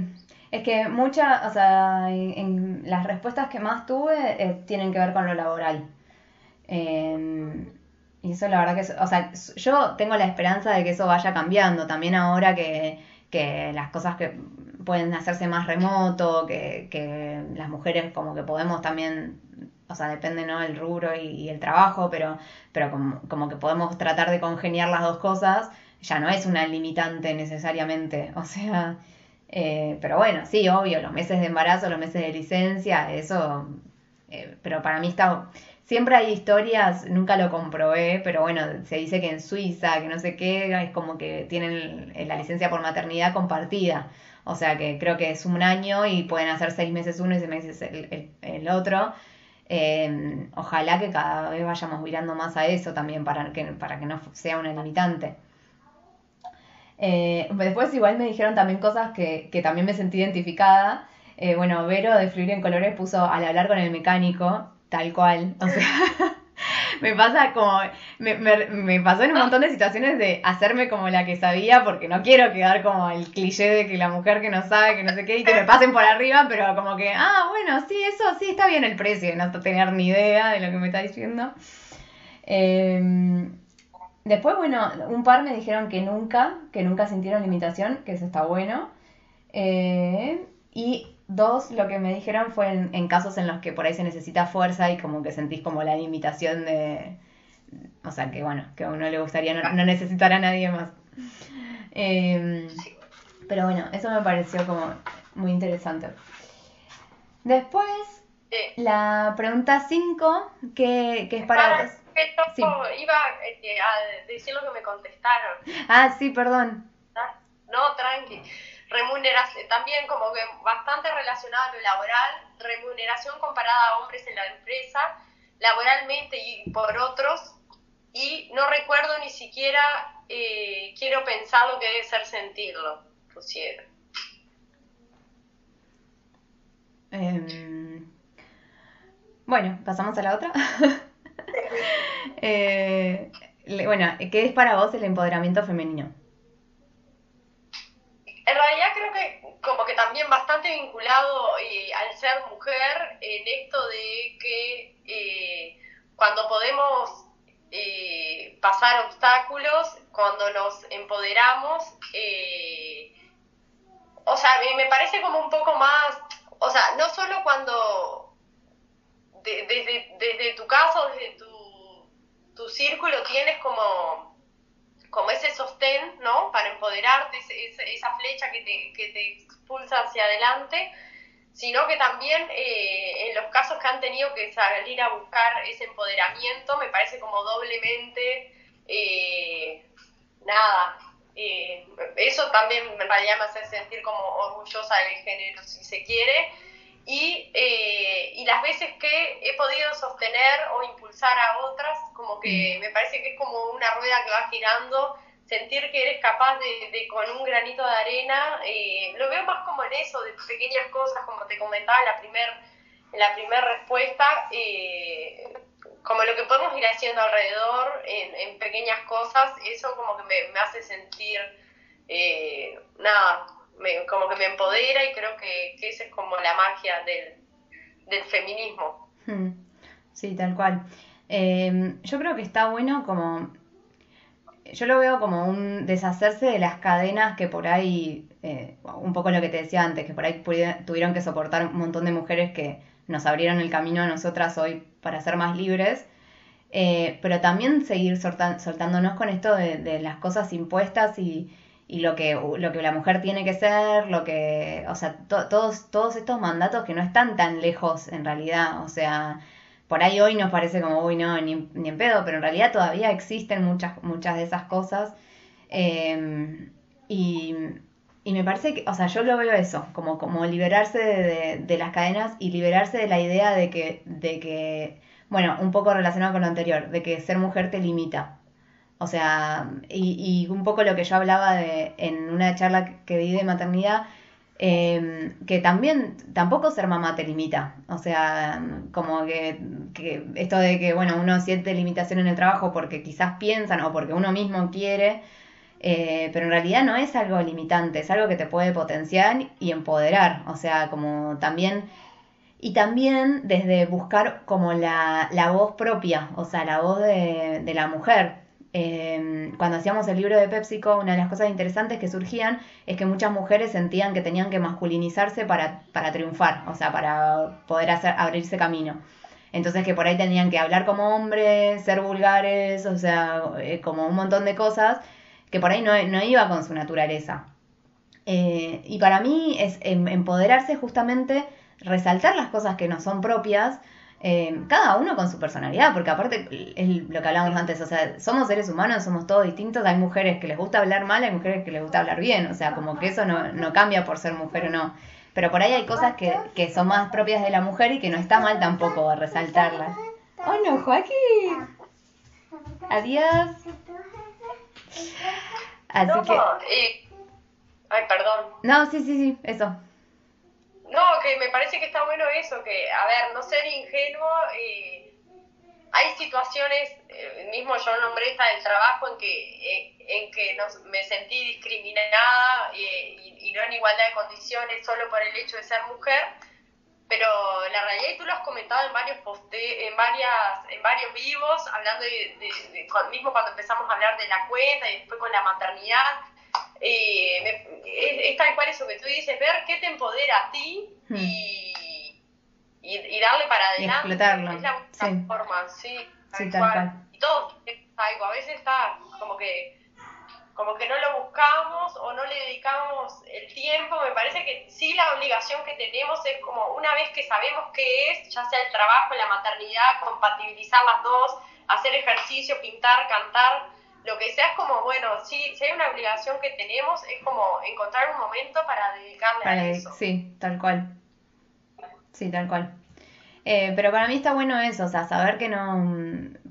es que muchas, o sea, en, las respuestas que más tuve eh, tienen que ver con lo laboral. Em, y eso la verdad que, o sea, yo tengo la esperanza de que eso vaya cambiando también ahora que, que las cosas que pueden hacerse más remoto, que, que, las mujeres como que podemos también, o sea, depende, ¿no? El rubro y, el trabajo, pero, pero como, como, que podemos tratar de congeniar las dos cosas, ya no es una limitante necesariamente, o sea, eh, pero bueno, sí, obvio, los meses de embarazo, los meses de licencia, eso, eh, pero para mí está, Siempre hay historias, nunca lo comprobé, pero bueno, se dice que en Suiza, que no sé qué, es como que tienen la licencia por maternidad compartida. O sea que creo que es un año y pueden hacer seis meses uno y seis meses el, otro. Em, ojalá que cada vez vayamos mirando más a eso también para que, para que no sea una limitante. Eh, después igual me dijeron también cosas que, que también me sentí identificada. Eh, bueno, Vero de Fluir en Colores puso al hablar con el mecánico Tal cual. O sea, me pasa como. Me, me, pasó en un montón de situaciones de hacerme como la que sabía, porque no quiero quedar como el cliché de que la mujer que no sabe, que no sé qué, y que me pasen por arriba, pero como que, ah, bueno, sí, eso sí está bien el precio, no tener ni idea de lo que me está diciendo. Em, después, bueno, un par me dijeron que nunca, que nunca sintieron limitación, que eso está bueno. Eh, y Dos, lo que me dijeron fue en, casos en los que por ahí se necesita fuerza y como que sentís como la limitación de... O sea, que bueno, que a uno le gustaría no, necesitar a nadie más. Em, pero bueno, eso me pareció como muy interesante. Después, la pregunta 5, que, que es para vos. Iba este, a decir lo que me contestaron. Ah, sí, perdón. No, tranqui remuneración, también como que bastante relacionado a lo laboral, remuneración comparada a hombres en la empresa, laboralmente y por otros, y no recuerdo ni siquiera, eh, quiero pensar lo que debe ser sentirlo, pusieron. Em, bueno, pasamos a la otra. eh, bueno, ¿qué es para vos el empoderamiento femenino? En realidad creo que como que también bastante vinculado eh, al ser mujer en esto de que eh, cuando podemos eh, pasar obstáculos, cuando nos empoderamos, o sea, me parece como un poco más, o sea, no solo cuando desde, desde tu caso, desde tu, tu círculo tienes como como ese sostén, ¿no? Para empoderarte, esa flecha que te, que te expulsa hacia adelante, sino que también eh, en los casos que han tenido que salir a buscar ese empoderamiento, me parece como doblemente, eh, nada, eh, eso también en realidad me hace sentir como orgullosa del género, si se quiere, y, eh, y las veces que he podido sostener o impulsar a otras, como que mm. me parece que es como una rueda que va girando, sentir que eres capaz de, con un granito de arena, eh, lo veo más como en eso, de pequeñas cosas, como te comentaba en la primera en la primera respuesta, eh, como lo que podemos ir haciendo alrededor en, pequeñas cosas, eso como que me, me hace sentir, nada, como que me empodera y creo que, esa es como la magia del, feminismo. Hmm. Sí, tal cual. Em, yo creo que está bueno como... Yo lo veo como un deshacerse de las cadenas que por ahí, eh, un poco lo que te decía antes, que por ahí tuvieron que soportar un montón de mujeres que nos abrieron el camino a nosotras hoy para ser más libres. eh, pero también seguir soltándonos con esto de, las cosas impuestas y, lo, que, lo que la mujer tiene que ser, lo que, o sea, todos, todos estos mandatos que no están tan lejos en realidad, o sea, por ahí hoy nos parece como, uy, no, ni, ni en pedo, pero en realidad todavía existen muchas, muchas de esas cosas. Em, y, y, me parece que, o sea, yo lo veo eso, como, como liberarse de, de, las cadenas y liberarse de la idea de que, de que, bueno, un poco relacionado con lo anterior, de que ser mujer te limita. O sea, y, y un poco lo que yo hablaba de, en una charla que di de maternidad, eh, que también tampoco ser mamá te limita. O sea, como que, esto de que, bueno, uno siente limitación en el trabajo porque quizás piensan o porque uno mismo quiere, eh, pero en realidad no es algo limitante, es algo que te puede potenciar y empoderar. O sea, como también... Y también desde buscar como la, la voz propia, o sea, la voz de, de la mujer, Em, cuando hacíamos el libro de PepsiCo, una de las cosas interesantes que surgían es que muchas mujeres sentían que tenían que masculinizarse para, para triunfar, o sea, para poder hacer, abrirse camino. Entonces que por ahí tenían que hablar como hombres, ser vulgares, o sea, eh, como un montón de cosas que por ahí no, no iba con su naturaleza. Eh, y para mí es em, empoderarse justamente, resaltar las cosas que no son propias, eh, cada uno con su personalidad, porque aparte es lo que hablábamos antes, o sea, somos seres humanos, somos todos distintos, hay mujeres que les gusta hablar mal, hay mujeres que les gusta hablar bien, o sea, como que eso no, no cambia por ser mujer o no. Pero por ahí hay cosas que, que son más propias de la mujer y que no está mal tampoco resaltarlas. Oh no, Joaquín. Adiós. Así que... Ay, perdón. No, sí, sí, sí, eso. Me parece que está bueno eso, que, a ver, no ser ingenuo, eh, hay situaciones, eh, mismo yo nombré esta del trabajo en que, eh, en que me sentí discriminada y, no en igualdad de condiciones solo por el hecho de ser mujer, pero la realidad, y tú lo has comentado en varios poste en varias en varios vivos, hablando de, mismo cuando empezamos a hablar de la cuenta y después con la maternidad, eh, es, tal cual eso que tú dices, ver qué te empodera a ti hmm. y, y, darle para adelante. es la sí. forma, sí, tal, cual. Y todo algo, a veces está como que como que no lo buscamos o no le dedicamos el tiempo, me parece que sí la obligación que tenemos es como una vez que sabemos qué es, ya sea el trabajo, la maternidad, compatibilizar las dos, hacer ejercicio, pintar, cantar, lo que sea es como, bueno, sí, si hay una obligación que tenemos, es como encontrar un momento para dedicarle a eso. Sí, tal cual. Sí, tal cual. Eh, pero para mí está bueno eso, o sea, saber que no,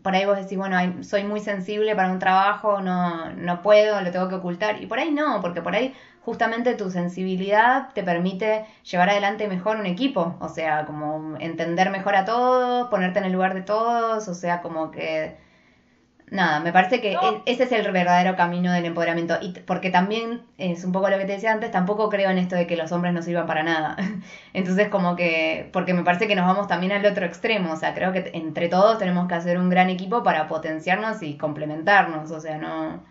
por ahí vos decís, bueno, soy muy sensible para un trabajo, no, no puedo, lo tengo que ocultar. Y por ahí no, porque por ahí justamente tu sensibilidad te permite llevar adelante mejor un equipo, o sea, como entender mejor a todos, ponerte en el lugar de todos, o sea, como que nada, me parece que ese es el verdadero camino del empoderamiento. Y porque también, es un poco lo que te decía antes, tampoco creo en esto de que los hombres no sirvan para nada. Entonces, como que, porque me parece que nos vamos también al otro extremo. O sea, creo que entre todos tenemos que hacer un gran equipo para potenciarnos y complementarnos. O sea, no.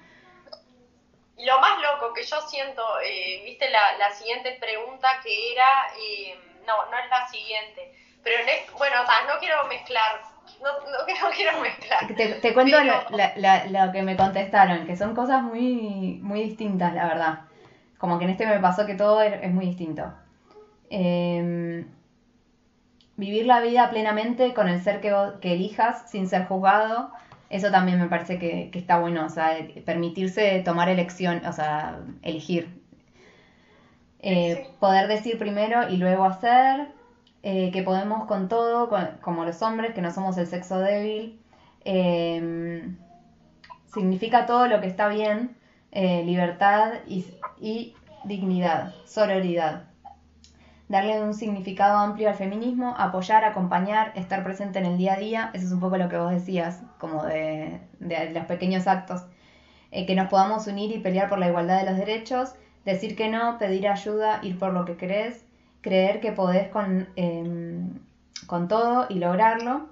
Lo más loco que yo siento, eh, viste la, la, siguiente pregunta que era, eh, no, no es la siguiente, pero en bueno, o sea, no quiero mezclar no, no, quiero mezclar. Te, cuento lo, que me contestaron, que son cosas muy, muy distintas, la verdad. Como que en este me pasó que todo es, muy distinto. Em, vivir la vida plenamente con el ser que, que elijas sin ser juzgado, eso también me parece que, está bueno, o sea, permitirse tomar elección, o sea, elegir. Eh, poder decir primero y luego hacer, eh, que podemos con todo, como los hombres, que no somos el sexo débil. Em, significa todo lo que está bien, eh, libertad y, dignidad, sororidad. Darle un significado amplio al feminismo, apoyar, acompañar, estar presente en el día a día, eso es un poco lo que vos decías, como de, los pequeños actos, eh, que nos podamos unir y pelear por la igualdad de los derechos, decir que no, pedir ayuda, ir por lo que querés, creer que podés con, em, con todo y lograrlo,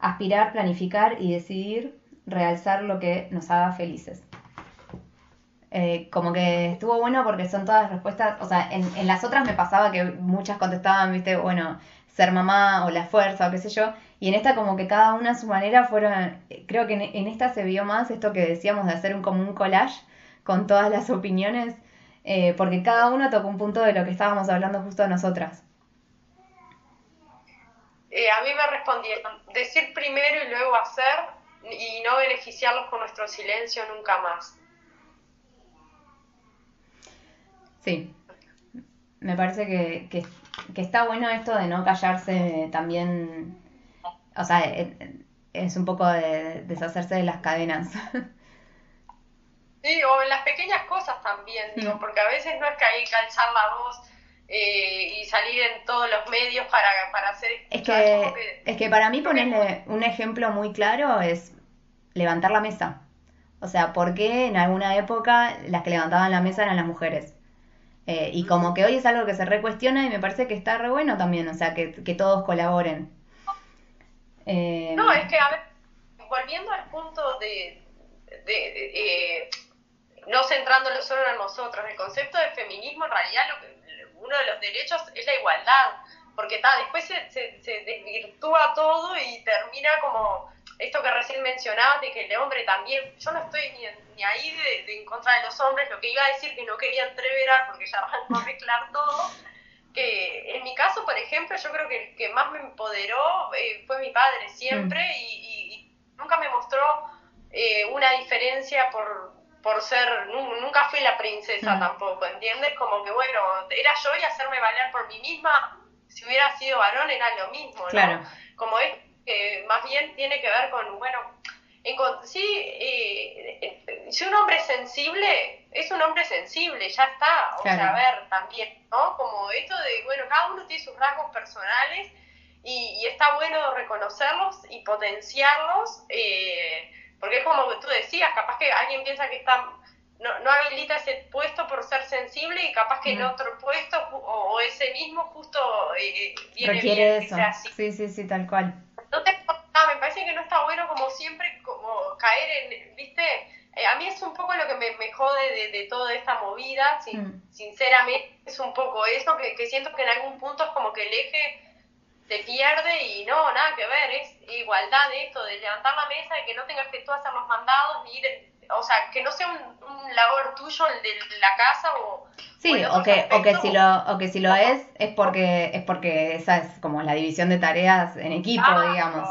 aspirar, planificar y decidir realzar lo que nos haga felices. Eh, como que estuvo bueno porque son todas respuestas, o sea, en, en las otras me pasaba que muchas contestaban, viste, bueno, ser mamá o la fuerza o qué sé yo, y en esta como que cada una a su manera fueron, creo que en, esta se vio más esto que decíamos de hacer un, como un collage con todas las opiniones, eh, porque cada uno tocó un punto de lo que estábamos hablando justo nosotras. Eh, a mí me respondieron, decir primero y luego hacer y no beneficiarlos con nuestro silencio nunca más. Sí, me parece que, que, que está bueno esto de no callarse también, o sea, es un poco de deshacerse de las cadenas. Sí, o en las pequeñas cosas también, digo, mm. porque a veces no es que hay que alzar la voz eh, y salir en todos los medios para, para hacer... Es que, es que para mí ponerle un ejemplo muy claro es levantar la mesa. O sea, ¿por qué en alguna época las que levantaban la mesa eran las mujeres? Eh, y como que hoy es algo que se recuestiona y me parece que está re bueno también, o sea, que, que todos colaboren. Eh... No, es que, a ver, volviendo al punto de, de, eh, no centrándolo solo en nosotros, el concepto de feminismo en realidad lo que, uno de los derechos es la igualdad, porque ta, después se, se, se desvirtúa todo y termina como esto que recién mencionabas de que el hombre también, yo no estoy ni, ni ahí de, en contra de los hombres, lo que iba a decir que no quería entreverar porque ya van a mezclar todo, que en mi caso, por ejemplo, yo creo que el que más me empoderó eh, fue mi padre siempre mm. y, nunca me mostró eh, una diferencia por, por ser, nunca fui la princesa mm. tampoco, ¿entiendes? Como que bueno, era yo y hacerme valer por mí misma, si hubiera sido varón era lo mismo, ¿no? Claro. Como es que más bien tiene que ver con, bueno, sí, eh, si un hombre es sensible, es un hombre sensible, ya está. O sea, a ver, también, ¿no? Como esto de, bueno, cada uno tiene sus rasgos personales y, está bueno reconocerlos y potenciarlos, eh, porque es como que tú decías, capaz que alguien piensa que está no, no habilita ese puesto por ser sensible y capaz que en otro puesto o, ese mismo justo eh, viene Requiere eso. Sí, sí, sí, tal cual. Entonces, me parece que no está bueno como siempre como caer en, viste, eh, a mí es un poco lo que me, me jode de, de, toda esta movida, mm. sinceramente es un poco eso, que, que siento que en algún punto es como que el eje se pierde y no, nada que ver, es igualdad de esto, de levantar la mesa y que no tengas que tú hacer los mandados ni ir o sea, que no sea un, un labor tuyo el de la casa o... Sí, o, que, o, que si lo, o que si lo es, es porque, es porque esa es como la división de tareas en equipo, ah, digamos.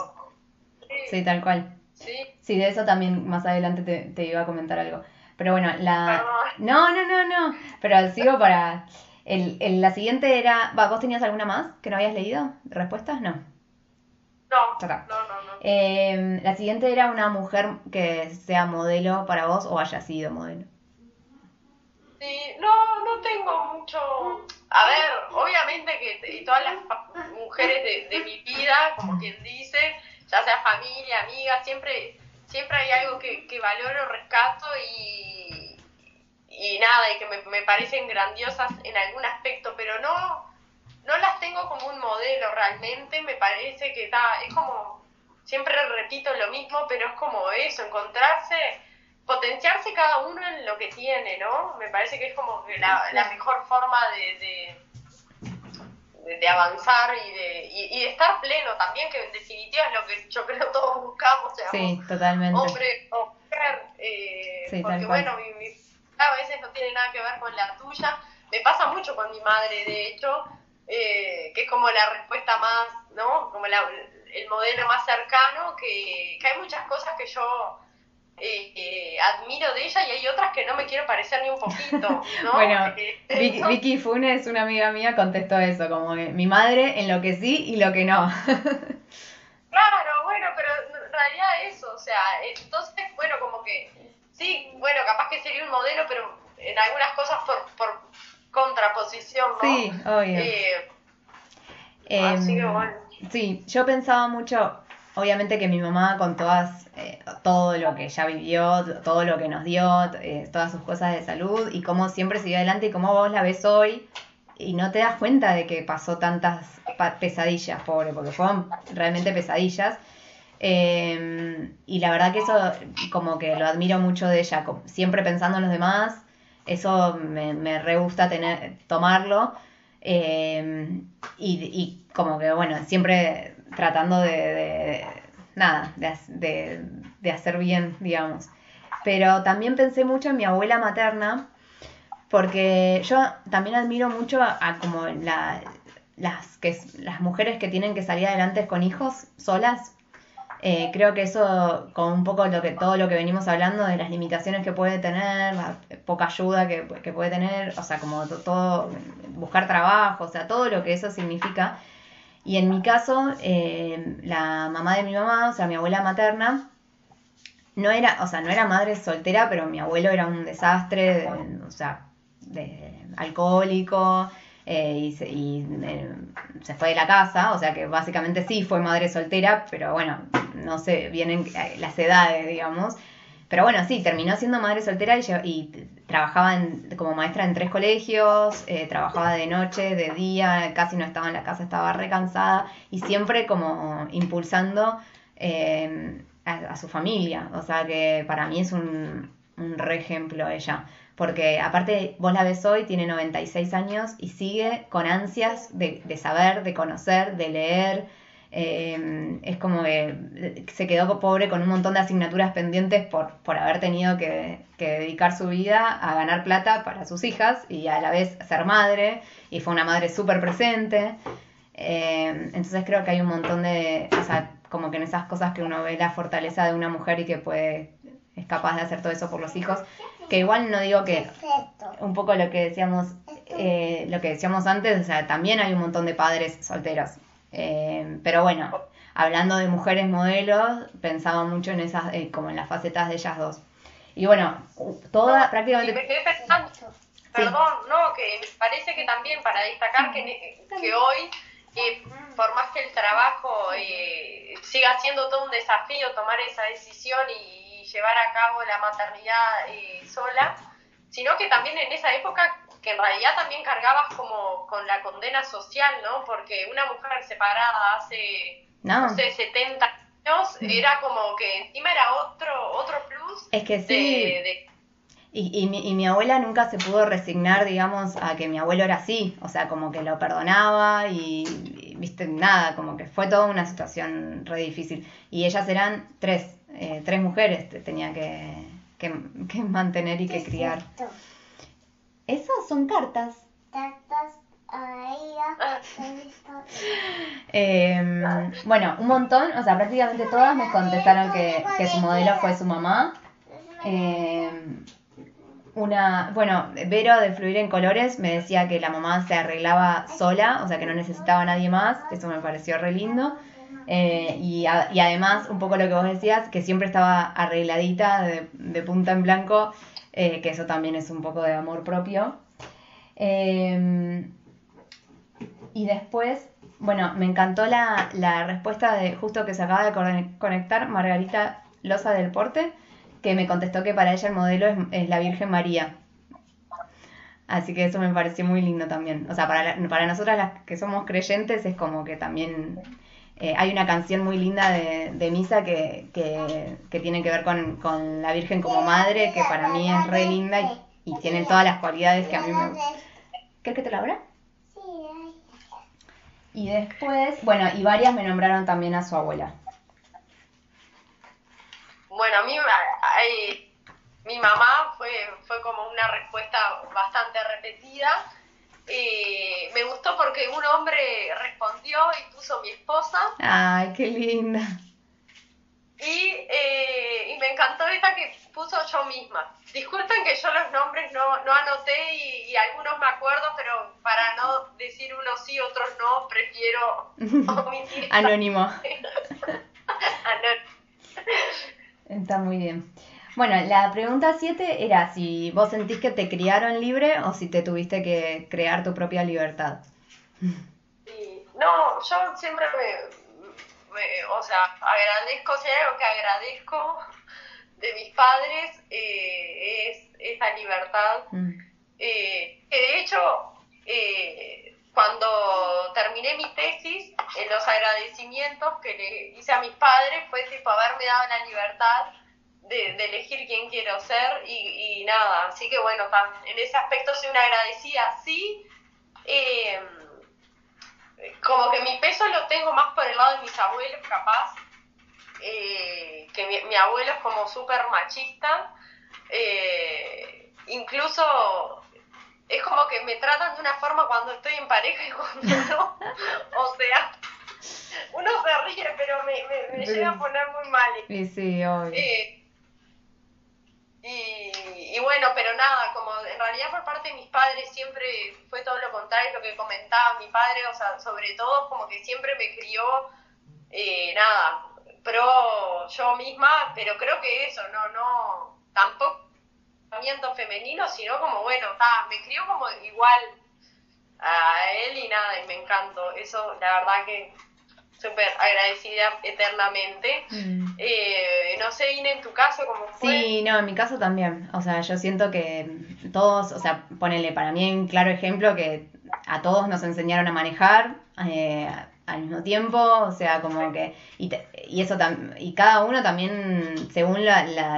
Sí. tal cual. Sí. Sí, de eso también más adelante te, te iba a comentar algo. Pero bueno, la... No, no, no, no. Pero sigo para... El, el, la siguiente era... Va, ¿Vos tenías alguna más que no habías leído? ¿Respuestas? No. No, no, no, no. Eh, la siguiente era una mujer que sea modelo para vos o haya sido modelo. Sí, no, no tengo mucho... A ver, obviamente que todas las mujeres de, de mi vida, como quien dice, ya sea familia, amiga, siempre, siempre hay algo que, que valoro, rescato y, y nada, y que me, me parecen grandiosas en algún aspecto, pero no no las tengo como un modelo realmente, me parece que está, es como, siempre repito lo mismo, pero es como eso, encontrarse, potenciarse cada uno en lo que tiene, ¿no? Me parece que es como que la, la mejor forma de, de, de, avanzar y de, y, de estar pleno también, que en definitiva es lo que yo creo todos buscamos, sí, totalmente. hombre o mujer, eh, porque bueno, mi, mi, a veces no tiene nada que ver con la tuya, me pasa mucho con mi madre, de hecho, eh, que es como la respuesta más, ¿no? Como la, el modelo más cercano, que, que, hay muchas cosas que yo eh, eh, admiro de ella y hay otras que no me quiero parecer ni un poquito, ¿no? bueno, Vicky, Vicky, Funes, una amiga mía, contestó eso, como que mi madre en lo que sí y lo que no. claro, bueno, pero en realidad eso, o sea, entonces, bueno, como que sí, bueno, capaz que sería un modelo, pero en algunas cosas por, por contraposición, ¿no? Sí, obvio. Eh, em, sí, yo pensaba mucho, obviamente que mi mamá con todas, eh, todo lo que ella vivió, todo lo que nos dio, eh, todas sus cosas de salud y cómo siempre siguió adelante y cómo vos la ves hoy y no te das cuenta de que pasó tantas pesadillas, pobre, porque fueron realmente pesadillas. Em, y la verdad que eso como que lo admiro mucho de ella, siempre pensando en los demás, eso me, me re gusta tener, tomarlo. Eh, y, y, como que, bueno, siempre tratando de, de nada, de, de, hacer bien, digamos. Pero también pensé mucho en mi abuela materna, porque yo también admiro mucho a, como la, las, que, las mujeres que tienen que salir adelante con hijos solas. Eh, creo que eso, con un poco lo que, todo lo que venimos hablando de las limitaciones que puede tener, la poca ayuda que, que puede tener, o sea, como todo, buscar trabajo, o sea, todo lo que eso significa. Y en mi caso, eh, la mamá de mi mamá, o sea, mi abuela materna, no era, o sea, no era madre soltera, pero mi abuelo era un desastre, o sea, de alcohólico, eh, y, se, eh, se, fue de la casa, o sea que básicamente sí fue madre soltera, pero bueno, no sé, vienen las edades, digamos. Pero bueno, sí, terminó siendo madre soltera y, y trabajaba como maestra en tres colegios, eh, trabajaba de noche, de día, casi no estaba en la casa, estaba recansada y siempre como impulsando eh, a, su familia. O sea que para mí es un, un re ejemplo ella. Porque aparte vos la ves hoy, tiene 96 años y sigue con ansias de, de saber, de conocer, de leer, eh, es como que se quedó pobre con un montón de asignaturas pendientes por, por haber tenido que, dedicar su vida a ganar plata para sus hijas y a la vez ser madre, y fue una madre súper presente. Eh, entonces creo que hay un montón de, o sea, como que en esas cosas que uno ve la fortaleza de una mujer y que puede, es capaz de hacer todo eso por los hijos, que igual no digo que un poco lo que decíamos, eh, lo que decíamos antes, o sea, también hay un montón de padres solteros. Eh, pero bueno, hablando de mujeres modelos, pensaba mucho en esas, eh, como en las facetas de ellas dos. Y bueno, toda prácticamente... me quedé pensando, perdón, no, que me parece que también para destacar que, que hoy, eh, por más que el trabajo siga siendo todo un desafío tomar esa decisión y, llevar a cabo la maternidad sola, sino que también en esa época que en realidad también cargabas como con la condena social, ¿no? Porque una mujer separada hace, no, sé, 70 años, mm. era como que encima era otro, otro plus. Es que sí. Y, y, mi, y mi abuela nunca se pudo resignar, digamos, a que mi abuelo era así, o sea, como que lo perdonaba y, viste, nada, como que fue toda una situación re difícil. Y ellas eran tres, eh, tres mujeres, tenía que, que, que mantener y que criar. Esas son cartas. Cartas. eh, bueno, un montón, o sea, prácticamente todas me contestaron que, que su modelo fue su mamá. Eh, una, bueno, Vero de Fluir en Colores me decía que la mamá se arreglaba sola, o sea que no necesitaba a nadie más, eso me pareció re lindo. Eh, y, y, además, un poco lo que vos decías, que siempre estaba arregladita de, punta en blanco eh, que eso también es un poco de amor propio. Em, y después, bueno, me encantó la, respuesta de justo que se acaba de conectar Margarita Loza del Porte, que me contestó que para ella el modelo es, la Virgen María. Así que eso me pareció muy lindo también. O sea, para, para nosotras las que somos creyentes es como que también eh, hay una canción muy linda de, misa que, tiene que ver con, la Virgen como madre, que para mí es re linda y, tiene todas las cualidades que a mí me gustan. ¿Quieres que te la abra? Sí. Y después, bueno, y varias me nombraron también a su abuela. Bueno, a mí, mi mamá fue, fue como una respuesta bastante repetida eh, me gustó porque un hombre respondió y puso mi esposa. Ay, qué linda. Y, eh, y me encantó esta que puso yo misma. Disculpen que yo los nombres no, no anoté y, algunos me acuerdo, pero para no decir unos sí, otros no, prefiero omitir. Anónimo. Está muy bien. Bueno, la pregunta 7 era si vos sentís que te criaron libre o si te tuviste que crear tu propia libertad. No, yo siempre me, o sea, agradezco, si hay algo que agradezco de mis padres eh, es esa libertad. Mm. Eh, que de hecho, eh, cuando terminé mi tesis, en los agradecimientos que le hice a mis padres fue tipo haberme dado la libertad de, elegir quién quiero ser y, nada, así que bueno, en ese aspecto soy una agradecida, sí. Eh, como que mi peso lo tengo más por el lado de mis abuelos, capaz, eh, que mi, abuelo es como súper machista, eh, incluso es como que me tratan de una forma cuando estoy en pareja y cuando no, o sea, uno se ríe, pero me, me, llega a poner muy mal. Sí, sí, obvio. Eh, y, y, bueno, pero nada, como en realidad por parte de mis padres siempre fue todo lo contrario, lo que comentaba mi padre, o sea, sobre todo como que siempre me crió, eh, nada, pro yo misma, pero creo que eso, no, no, tampoco femenino, sino como, bueno, me crió como igual a él y nada, y me encantó. Eso, la verdad que súper agradecida eternamente. Mm. Eh, no sé, Ine, en tu caso, ¿cómo fue? Sí, no, en mi caso también. O sea, yo siento que todos, o sea, ponele para mí un claro ejemplo que a todos nos enseñaron a manejar. Eh, al mismo tiempo, o sea, como que, y, y eso y cada uno también según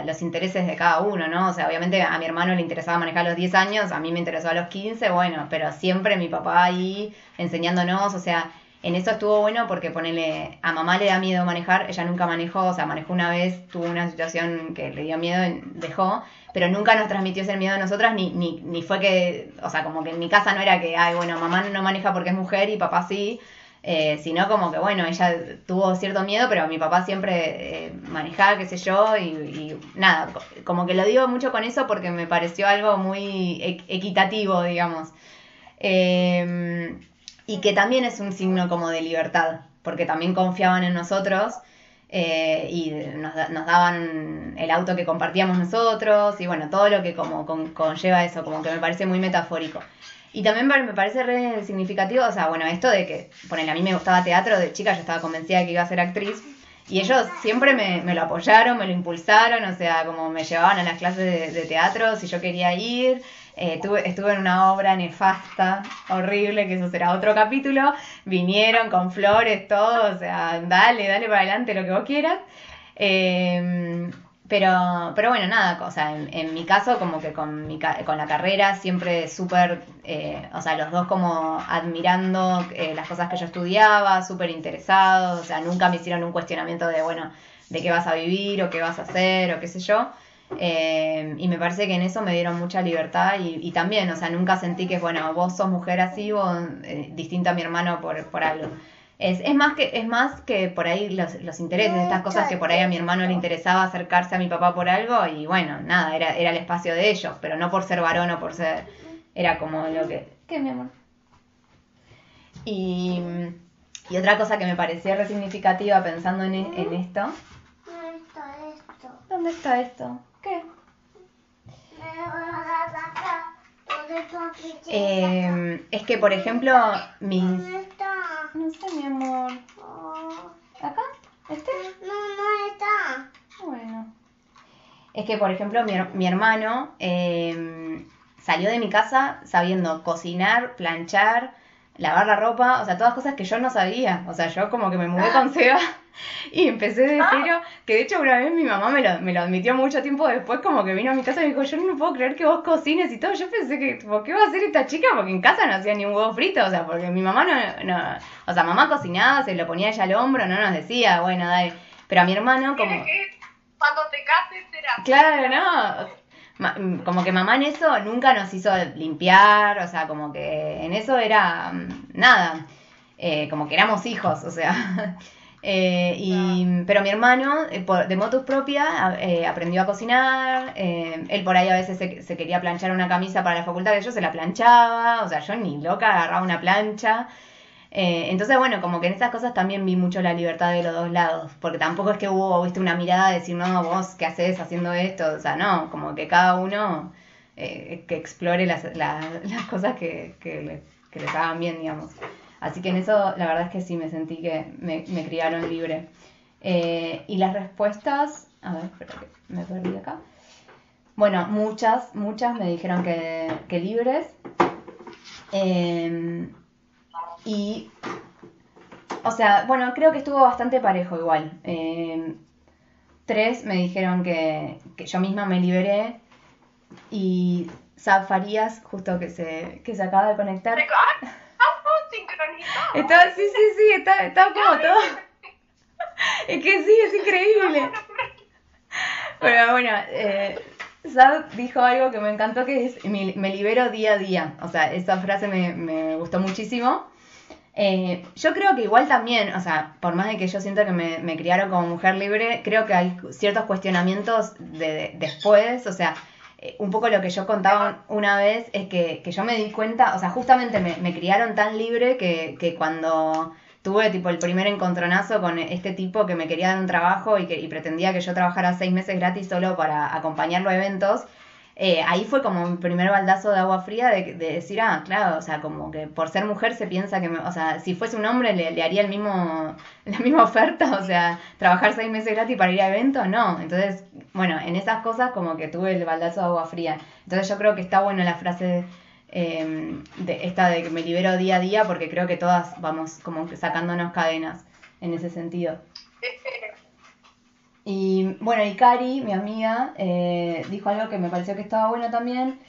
los intereses de cada uno, ¿no? O sea, obviamente a mi hermano le interesaba manejar a los 10 años, a mí me interesó a los 15, bueno, pero siempre mi papá ahí enseñándonos, o sea, en eso estuvo bueno porque ponele, a mamá le da miedo manejar, ella nunca manejó, o sea, manejó una vez, tuvo una situación que le dio miedo, dejó, pero nunca nos transmitió ese miedo a nosotras, ni, ni, ni fue que, o sea, como que en mi casa no era que, ay, bueno, mamá no maneja porque es mujer y papá sí, eh, sino como que bueno, ella tuvo cierto miedo, pero mi papá siempre eh, manejaba, qué sé yo, y, nada, como que lo digo mucho con eso porque me pareció algo muy equitativo, digamos. Em, y que también es un signo como de libertad, porque también confiaban en nosotros eh, y nos, nos, daban el auto que compartíamos nosotros y bueno, todo lo que como conlleva eso, como que me parece muy metafórico. Y también me parece re significativo, o sea, bueno, esto de que, ponele, a mí me gustaba teatro, de chica yo estaba convencida de que iba a ser actriz, y ellos siempre me, lo apoyaron, me lo impulsaron, o sea, como me llevaban a las clases de, teatro si yo quería ir. Eh, estuve en una obra nefasta, horrible, que eso será otro capítulo. Vinieron con flores, todo, o sea, dale, dale para adelante lo que vos quieras. Eh, pero, pero bueno, nada, o sea, en, mi caso como que con, mi, con la carrera siempre súper, eh, o sea, los dos como admirando eh, las cosas que yo estudiaba, súper interesados, o sea, nunca me hicieron un cuestionamiento de, bueno, de qué vas a vivir o qué vas a hacer o qué sé yo. Eh, y me parece que en eso me dieron mucha libertad y, y, también, o sea, nunca sentí que, bueno, vos sos mujer así o distinta a mi hermano por, por algo. Es, es, más que, es más que por ahí los, los intereses, estas cosas que por ahí a mi hermano le interesaba acercarse a mi papá por algo y bueno, nada, era, era el espacio de ellos, pero no por ser varón o por ser, era como lo que... ¿Qué, mi amor? Y, y otra cosa que me parecía re significativa pensando en, en esto... ¿Dónde está esto? ¿Dónde está esto? ¿Qué? Eh, es que, por ejemplo, mis... No sé, mi amor. ¿Acá? ¿Este? No, no está. Bueno. Es que, por ejemplo, mi, mi hermano eh, salió de mi casa sabiendo cocinar, planchar, lavar la ropa, o sea, todas cosas que yo no sabía. O sea, yo como que me mudé con Seba y empecé de cero, que de hecho una vez mi mamá me lo, me lo admitió mucho tiempo después, como que vino a mi casa y me dijo, yo no puedo creer que vos cocines y todo. Yo pensé que, ¿por qué va a hacer esta chica? Porque en casa no hacía ni un huevo frito, o sea, porque mi mamá no, no o sea, mamá cocinaba, se lo ponía ella al hombro, no nos decía, bueno, dale. Pero a mi hermano como... Cuando te cases será. Claro, no. Mm, como que mamá en eso nunca nos hizo limpiar, o sea, como que en eso era mm, nada, eh, como que éramos hijos, o sea. Eh, y, pero mi hermano, eh, de motus propia, aprendió a cocinar. él por ahí a veces se, se, quería planchar una camisa para la facultad, yo se la planchaba. O sea, yo ni loca agarraba una plancha. Eh, entonces, bueno, como que en esas cosas también vi mucho la libertad de los dos lados, porque tampoco es que hubo, viste, una mirada de decir, no, vos, ¿qué haces haciendo esto? O sea, no, como que cada uno eh, que explore las, las cosas que, que, le, que hagan bien, digamos. Así que en eso, la verdad es que sí, me sentí que me, criaron libre. Eh, y las respuestas, a ver, espera que me perdí acá. Bueno, muchas, muchas me dijeron que, que libres. Eh, y, o sea, bueno, creo que estuvo bastante parejo igual. Eh, tres me dijeron que, que yo misma me liberé y Sab Farías, justo que se, que se acaba de conectar. ¡Estamos sincronizados! Estaba, sí, sí, sí, está, está como todo. Es que sí, es increíble. Pero bueno, eh, Sab dijo algo que me encantó que es me, me libero día a día. O sea, esa frase me, me gustó muchísimo. Eh, yo creo que igual también, o sea, por más de que yo siento que me, me criaron como mujer libre, creo que hay ciertos cuestionamientos de, de- después, o sea, eh, un poco lo que yo contaba una vez es que, que yo me di cuenta, o sea, justamente me, me criaron tan libre que, que cuando tuve tipo el primer encontronazo con este tipo que me quería dar un trabajo y que y pretendía que yo trabajara seis meses gratis solo para acompañarlo a eventos, eh, ahí fue como mi primer baldazo de agua fría de, de decir, ah, claro, o sea, como que por ser mujer se piensa que, me- o sea, si fuese un hombre le, haría el mismo, la misma oferta, o sea, trabajar seis meses gratis para ir a eventos, no. Entonces, bueno, en esas cosas como que tuve el baldazo de agua fría. Entonces yo creo que está buena la frase eh, de esta de que me libero día a día porque creo que todas vamos como sacándonos cadenas en ese sentido. Y bueno, y Cari, mi amiga, eh, dijo algo que me pareció que estaba bueno también,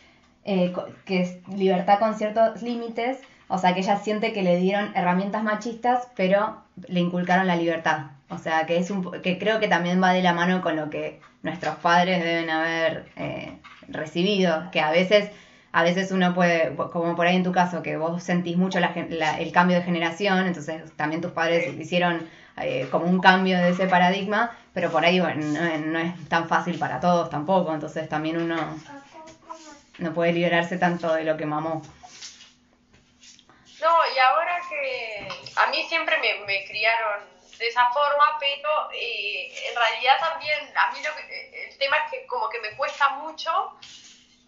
eh, que es libertad con ciertos límites, o sea, que ella siente que le dieron herramientas machistas, pero le inculcaron la libertad. O sea, que es un, que creo que también va de la mano con lo que nuestros padres deben haber eh, recibido, que a veces, a veces uno puede, como por ahí en tu caso, que vos sentís mucho la la- el cambio de generación, entonces también tus padres hicieron eh, como un cambio de ese paradigma, pero por ahí bueno, no, no es tan fácil para todos tampoco, entonces también uno no puede liberarse tanto de lo que mamó. No, y ahora que a mí siempre me, me criaron de esa forma, pero eh, en realidad también a mí lo que, el tema es que como que me cuesta mucho,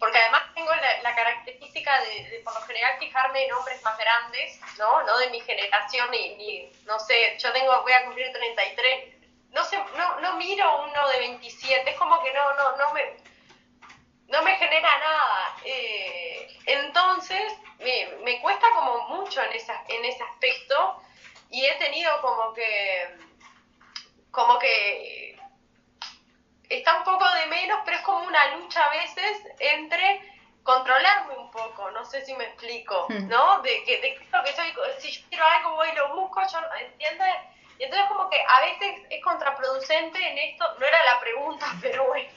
porque además tengo la, característica de, por lo general fijarme en hombres más grandes, ¿no? No de mi generación, ni, ni no sé, yo tengo, voy a cumplir 33, no sé, no, no miro uno de 27, es como que no, no, no me, no me genera nada. Eh, entonces, me, me cuesta como mucho en, esa, en ese aspecto y he tenido como que, como que está un poco de menos, pero es como una lucha a veces entre controlarme un poco, no sé si me explico, Hmm. ¿no? De que, de esto que soy, si yo quiero algo voy y lo busco, yo, ¿entiendes? Y entonces como que a veces es contraproducente en esto, no era la pregunta, pero bueno.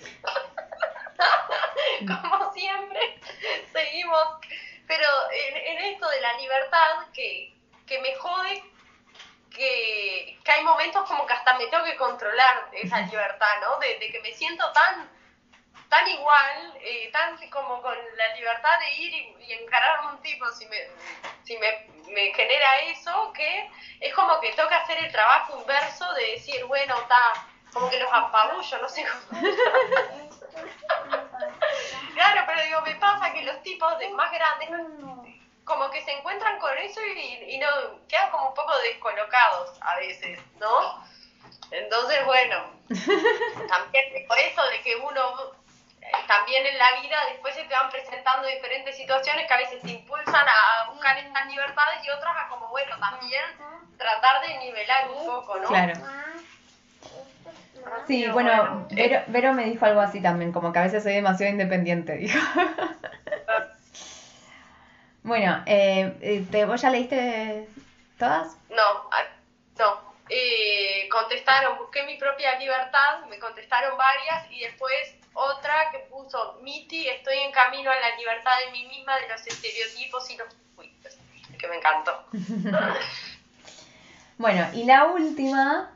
como siempre, seguimos. Pero en, en esto de la libertad, que, que me jode que, que hay momentos como que hasta me tengo que controlar esa libertad, ¿no? De, de que me siento tan tan igual, eh, tan como con la libertad de ir y, y encarar a un tipo si me, si me, me genera eso, que es como que que hacer el trabajo inverso de decir, bueno, está, como que los apabullo, no sé cómo. Claro, pero digo, me pasa que los tipos de más grandes como que se encuentran con eso y, y no quedan como un poco descolocados a veces, ¿no? Entonces, bueno, también por eso de que uno eh, también en la vida después se te van presentando diferentes situaciones que a veces te impulsan a buscar estas libertades y otras a como, bueno, también tratar de nivelar un poco, ¿no? Claro. Sí, Pero bueno, bueno, Vero, Vero me dijo algo así también, como que a veces soy demasiado independiente, dijo. Bueno, eh, eh, ¿te- ¿vos ya leíste todas? No, no. Eh, contestaron, busqué mi propia libertad, me contestaron varias y después otra que puso, Miti, estoy en camino a la libertad de mí misma, de los estereotipos y los juicios, que me encantó. Bueno, y la última,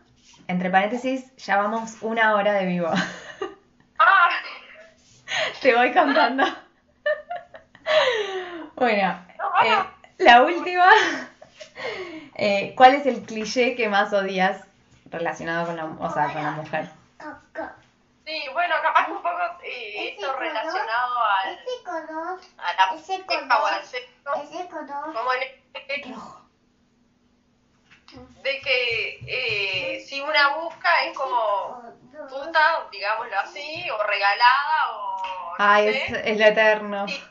entre paréntesis, ya vamos una hora de vivo. Ah, Te voy contando. Bueno, eh, la última. Eh, ¿Cuál es el cliché que más odias relacionado con la, o sea, con la mujer? sí, bueno, capaz un poco eh, esto relacionado al, Ese color, a la Ese pareja o al color. sexo, ese color, como en este de que eh, si una busca es como puta, digámoslo así, o regalada, o no Ay, sé. es, es lo eterno. Sí,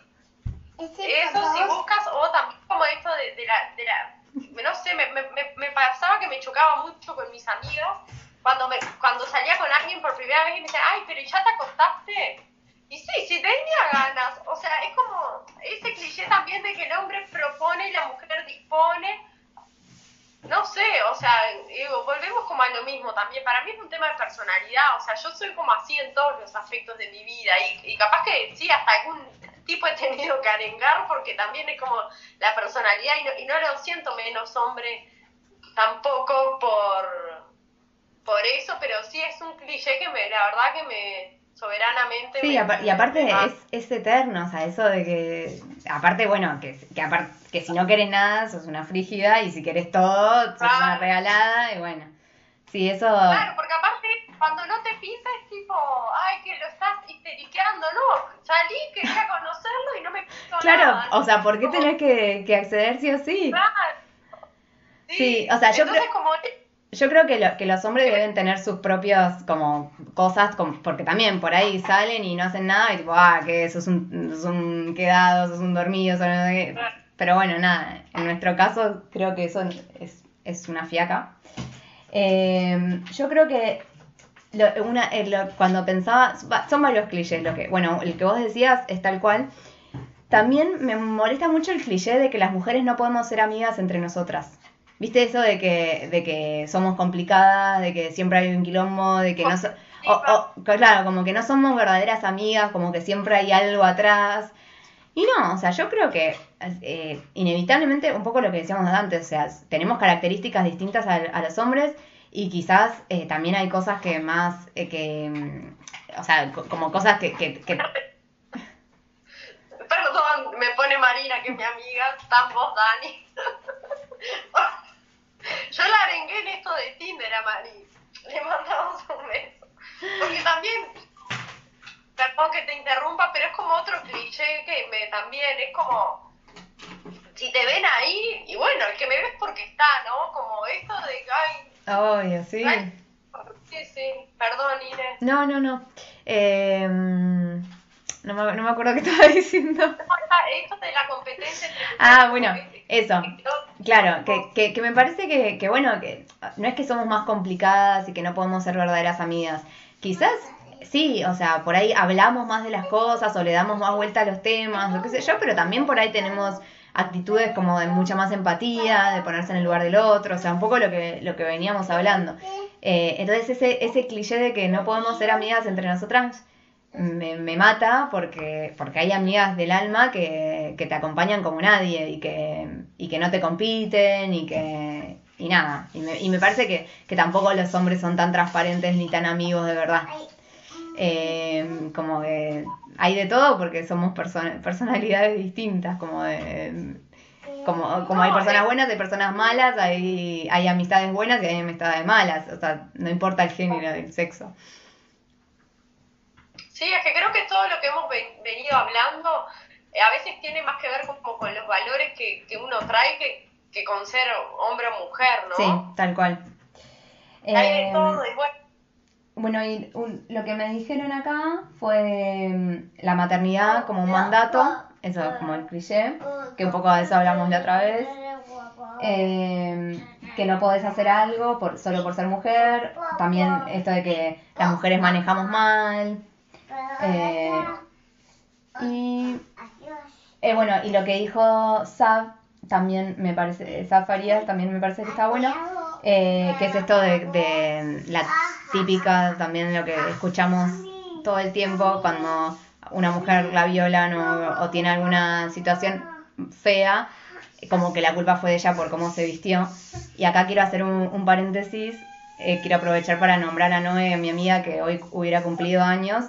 Eso si buscas, o también como esto de, de la, de la, no sé, me, me, me- me pasaba que me chocaba mucho con mis amigas cuando, me, cuando salía con alguien por primera vez y me decía, ay, pero ¿ya te acostaste? Y sí, sí tenía ganas. O sea, es como ese cliché también de que el hombre propone y la mujer dispone. No sé, o sea, digo, volvemos como a lo mismo también. Para mí es un tema de personalidad. O sea, yo soy como así en todos los aspectos de mi vida. Y, y capaz que sí, hasta algún tipo he tenido que arengar porque también es como la personalidad y no, y no lo siento menos hombre tampoco por, por eso, pero sí es un cliché que me, la verdad que me soberanamente... Sí, me- y apa- y aparte me- es, es eterno, o sea, eso de que, aparte, bueno, que, que, aparte, que si no querés nada, sos una frígida, y si querés todo, sos una Claro. regalada, y bueno, sí, eso, Claro, porque aparte cuando no te pinta es tipo, ay, que lo estás histeriqueando, no, salí, quería conocerlo y no me pintó claro, nada. o sea, ¿por qué Como- tenés que, que acceder sí o sí? Claro. Sí, o sea, yo Entonces, creo- como Yo creo que, lo- que los hombres deben tener sus propias como cosas, como- porque también por ahí salen y no hacen nada y tipo, ah, que sos un, sos un quedado, sos un dormido, sos no sé qué. Claro. Pero bueno, nada, en nuestro caso creo que eso es, es una fiaca. Eh, yo creo que lo- una, eh, lo- cuando pensaba, son varios clichés, lo que, bueno, el que vos decías es tal cual. También me molesta mucho el cliché de que las mujeres no podemos ser amigas entre nosotras. ¿Viste eso de que, de que somos complicadas, de que siempre hay un quilombo, de que no so- o- claro, como que no somos verdaderas amigas, como que siempre hay algo atrás. Y no, o sea, yo creo que eh, inevitablemente, un poco lo que decíamos antes, o sea, tenemos características distintas a, a los hombres y quizás eh, también hay cosas que más, eh, que, mm, o sea, co- como cosas que, que, que- Perdón, me pone Marina, que es mi amiga, vos, Dani. Yo la arengué en esto de Tinder a Mari. Le mandamos un beso. Porque también, perdón que te interrumpa, pero es como otro cliché que me también, es como, si te ven ahí, y bueno, el que me ve es porque está, ¿no? Como esto de ay, Obvio, sí. ay, sí, sí, perdón, Inés. No, no, no. Eh, no, me, no me acuerdo qué estaba diciendo. No, está- Esto de la competencia entre Ah, bueno, eso. Claro, que, que, que me parece que, que, bueno, que no es que somos más complicadas y que no podemos ser verdaderas amigas. Quizás sí, o sea, por ahí hablamos más de las cosas o le damos más vuelta a los temas, lo que sé yo, pero también por ahí tenemos actitudes como de mucha más empatía, de ponerse en el lugar del otro, o sea, un poco lo que, lo que veníamos hablando. Eh, entonces ese, ese cliché de que no podemos ser amigas entre nosotras me, me mata porque, porque hay amigas del alma que, que te acompañan como nadie y que, y que no te compiten y que y nada. Y me, y me parece que, que tampoco los hombres son tan transparentes ni tan amigos de verdad. Eh, como que hay de todo porque somos perso- personalidades distintas, como de... Como, como hay personas eh. buenas, hay personas malas, hay, hay amistades buenas y hay amistades malas. O sea, no importa el género del sexo. Sí, es que creo que todo lo que hemos ven- venido hablando eh, a veces tiene más que ver como con los valores que, que uno trae que, que con ser hombre o mujer, ¿no? Sí, tal cual. Hay de Eh, todo, y bueno, Bueno, y un- lo que me dijeron acá fue mm, la maternidad como un mandato, eso es como el cliché, que un poco de eso hablamos la otra vez, eh, que no podés hacer algo por, solo por ser mujer, también esto de que las mujeres manejamos mal, eh, y eh, bueno, y lo que dijo Sab también me parece, Sab Farías también me parece que está bueno, eh, que es esto de, de la típica, también lo que escuchamos todo el tiempo cuando una mujer la violan o, tiene alguna situación fea, como que la culpa fue de ella por cómo se vistió. Y acá quiero hacer un, un paréntesis, eh, quiero aprovechar para nombrar a Noé, mi amiga que hoy hubiera cumplido años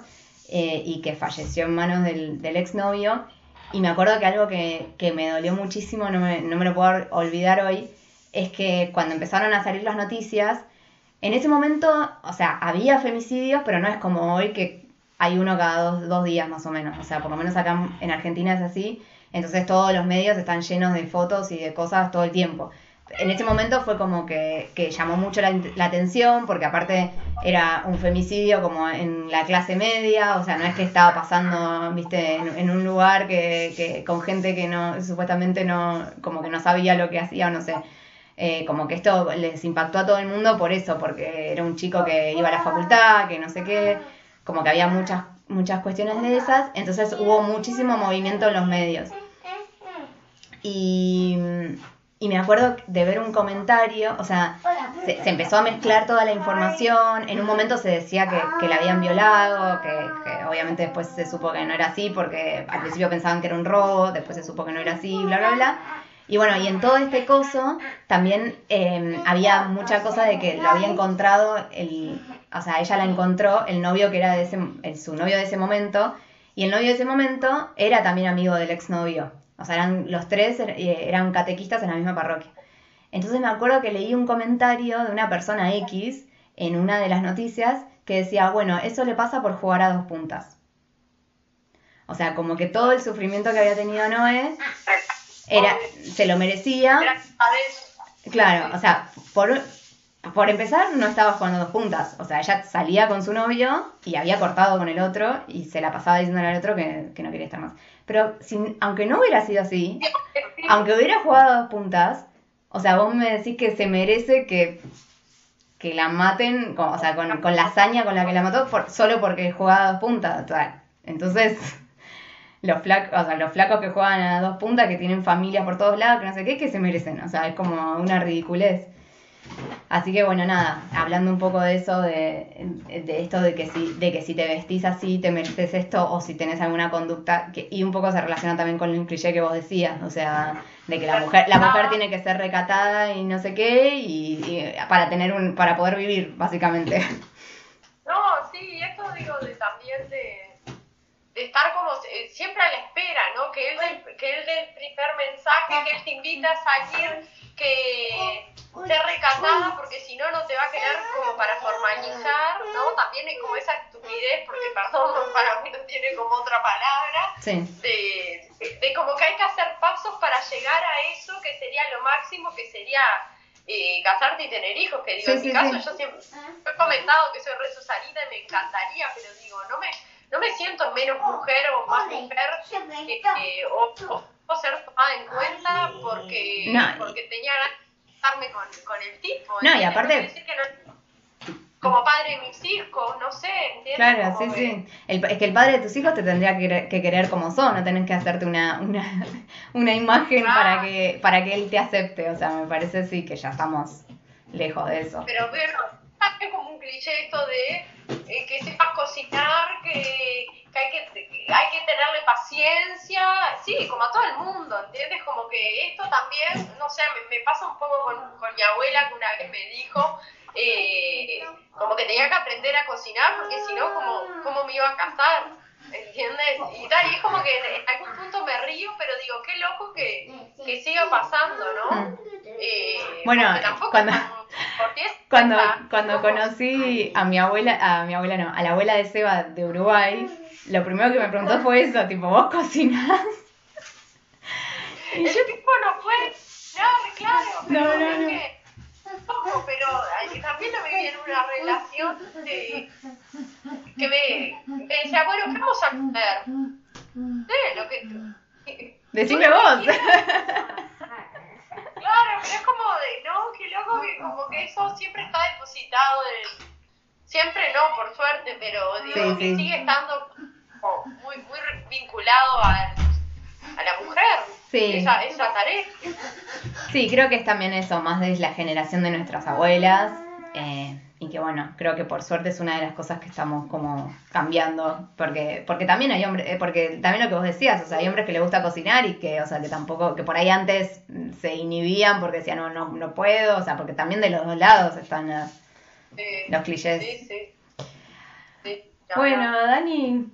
eh, y que falleció en manos del, del exnovio. Y me acuerdo que algo que, que me dolió muchísimo, no me, no me lo puedo olvidar hoy, es que cuando empezaron a salir las noticias, en ese momento, o sea, había femicidios, pero no es como hoy que hay uno cada dos, dos días más o menos. O sea, por lo menos acá en Argentina es así. Entonces todos los medios están llenos de fotos y de cosas todo el tiempo. En ese momento fue como que, llamó mucho la, la atención porque aparte era un femicidio como en la clase media, o sea, no es que estaba pasando, viste, en, en un lugar que, que con gente que no, supuestamente no, como que no sabía lo que hacía o no sé. Eh, como que esto les impactó a todo el mundo por eso, porque era un chico que iba a la facultad, que no sé qué, como que había muchas, muchas cuestiones de esas, entonces hubo muchísimo movimiento en los medios. Y, y me acuerdo de ver un comentario, o sea, se, empezó a mezclar toda la información, en un momento se decía que, que la habían violado, que, que obviamente después se supo que no era así, porque al principio pensaban que era un robo, después se supo que no era así, bla, bla, bla. Y bueno, y en todo este coso también eh, había mucha cosa de que lo había encontrado, el, o sea, ella la encontró, el novio que era de ese, su novio de ese momento, y el novio de ese momento era también amigo del exnovio. O sea, eran los tres er- eh, eran catequistas en la misma parroquia. Entonces me acuerdo que leí un comentario de una persona X en una de las noticias que decía, bueno, eso le pasa por jugar a dos puntas. O sea, como que todo el sufrimiento que había tenido Noé era, se lo merecía. Claro, o sea, por, por empezar no estaba jugando dos puntas. O sea, ella salía con su novio y había cortado con el otro y se la pasaba diciéndole al otro que, que no quería estar más. Pero sin, aunque no hubiera sido así, aunque hubiera jugado a dos puntas, o sea, vos me decís que se merece que, que la maten, con- o sea, con, con la hazaña con la que la mató, por- solo porque jugaba a dos puntas. O sea, entonces, los flacos, o sea, los flacos que juegan a dos puntas, que tienen familias por todos lados, que no sé qué, que se merecen. O sea, es como una ridiculez. Así que bueno, nada, hablando un poco de eso, de, de esto de que, si, de que si te vestís así te mereces esto o si tenés alguna conducta, que, y un poco se relaciona también con el cliché que vos decías, o sea, de que la mujer, la mujer tiene que ser recatada y no sé qué, y, y para tener un, para poder vivir, básicamente. No, sí, esto digo de también de, de estar como eh, siempre a la espera, ¿no? Que él, dé- que él dé el primer mensaje, que él te invita a salir, que ser recatada, porque si no, no te va a querer como para formalizar, ¿no? También es como esa estupidez, porque perdón, para mí no tiene como otra palabra, Sí, de, de como que hay que hacer pasos para llegar a eso que sería lo máximo, que sería eh, casarte y tener hijos, que digo, Sí, en sí, mi caso yo siempre he comentado que soy re Susanita y me encantaría, pero digo, no me, no me siento menos mujer o más mujer que, que- o, o- o ser tomada en cuenta porque, No, porque tenía ganas de casarme con, con el tipo. No, y aparte- quiere decir que no- como padre de mis hijos, no sé, ¿entiendes? claro, Como sí, que- sí. El- es que el padre de tus hijos te tendría que querer, que querer como son, no tenés que hacerte una, una, una imagen Claro. para que, para que él te acepte, o sea, me parece sí que ya estamos lejos de eso. Pero bueno, es como un cliché esto de eh, que sepas cocinar, que, que hay que, hay que tenerle paciencia, sí, como a todo el mundo, ¿entiendes? Como que esto también, no sé, me, pasa un poco con, con mi abuela que una vez me dijo eh, como que tenía que aprender a cocinar porque si no, ¿cómo, ¿cómo me iba a casar? ¿Entiendes? Y tal, y es como que en, algún punto me río, pero digo, qué loco que, que siga pasando, ¿no? Eh, Bueno, cuando- Cuando, cuando conocí a mi abuela, a mi abuela no, a la abuela de Seba de Uruguay, lo primero que me preguntó fue eso, tipo, ¿vos cocinás? Y El yo, tipo no fue, no, claro, pero No, no, es que, pero también lo viví en una relación de, que me, me decía, bueno, ¿qué vamos a comer? Sí, lo que... decime vos. Claro, pero es como de, no, qué loco que como que eso siempre está depositado en... Siempre no, por suerte, pero digo Sí, que sí. sigue estando como muy, muy vinculado a, a la mujer, Sí. esa, esa tarea. Sí, creo que es también eso, más de la generación de nuestras abuelas. eh, y que bueno, creo que por suerte es una de las cosas que estamos como cambiando. Porque, porque también hay hombres, eh, porque también lo que vos decías, o sea, hay hombres que les gusta cocinar y que, o sea, que tampoco, que por ahí antes se inhibían porque decían no, no, no puedo, o sea, porque también de los dos lados están Sí, los clichés. sí, sí. Bueno, Dani,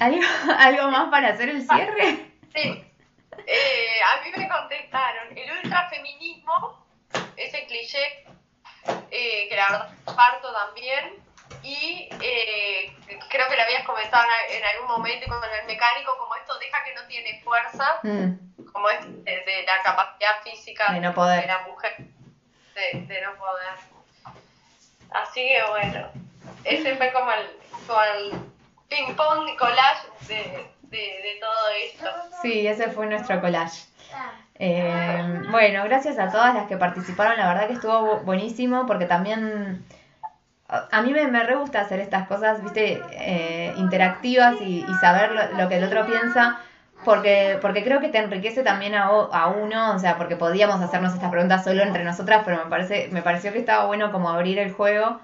¿algo, ¿algo más para hacer el cierre? Sí. Eh, a mí me contestaron, el ultrafeminismo, ese cliché, eh, que la verdad parto también, y eh, creo que lo habías comentado en, algún momento con el mecánico, como esto deja que no tiene fuerza, Mm, como es de, de la capacidad física De no poder. de la mujer, de, de no poder. Así que bueno, ese fue como el, como el ping-pong collage de, de, de todo esto. sí, ese fue nuestro collage. Eh, bueno, gracias a todas las que participaron, la verdad que estuvo bu- buenísimo porque también a mí me, me re gusta hacer estas cosas, viste, eh, interactivas y, y saber lo, lo que el otro piensa, porque, porque creo que te enriquece también a, a uno, o sea, porque podíamos hacernos estas preguntas solo entre nosotras, pero me, parece, me pareció que estaba bueno como abrir el juego.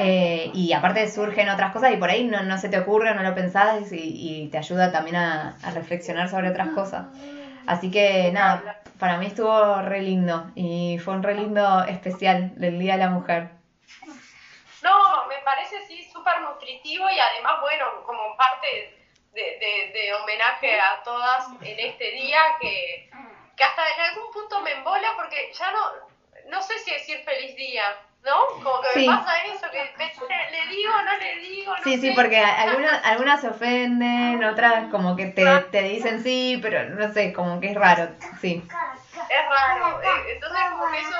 Eh, y aparte surgen otras cosas y por ahí no, no se te ocurre, no lo pensás y, te ayuda también a, reflexionar sobre otras cosas. Así que nada, para mí estuvo re lindo y fue un re lindo especial del Día de la Mujer. No, me parece sí súper nutritivo y además, bueno, como parte de, de- de homenaje a todas en este día que, que hasta en algún punto me embola porque ya no, no sé si decir feliz día, ¿no? Como que Sí. me pasa eso, que me- le digo, no le digo, no Sí, sí, porque algunas, algunas se ofenden, otras como que te, te dicen sí, pero no sé, como que es raro, sí. Es raro, eh, entonces como que eso,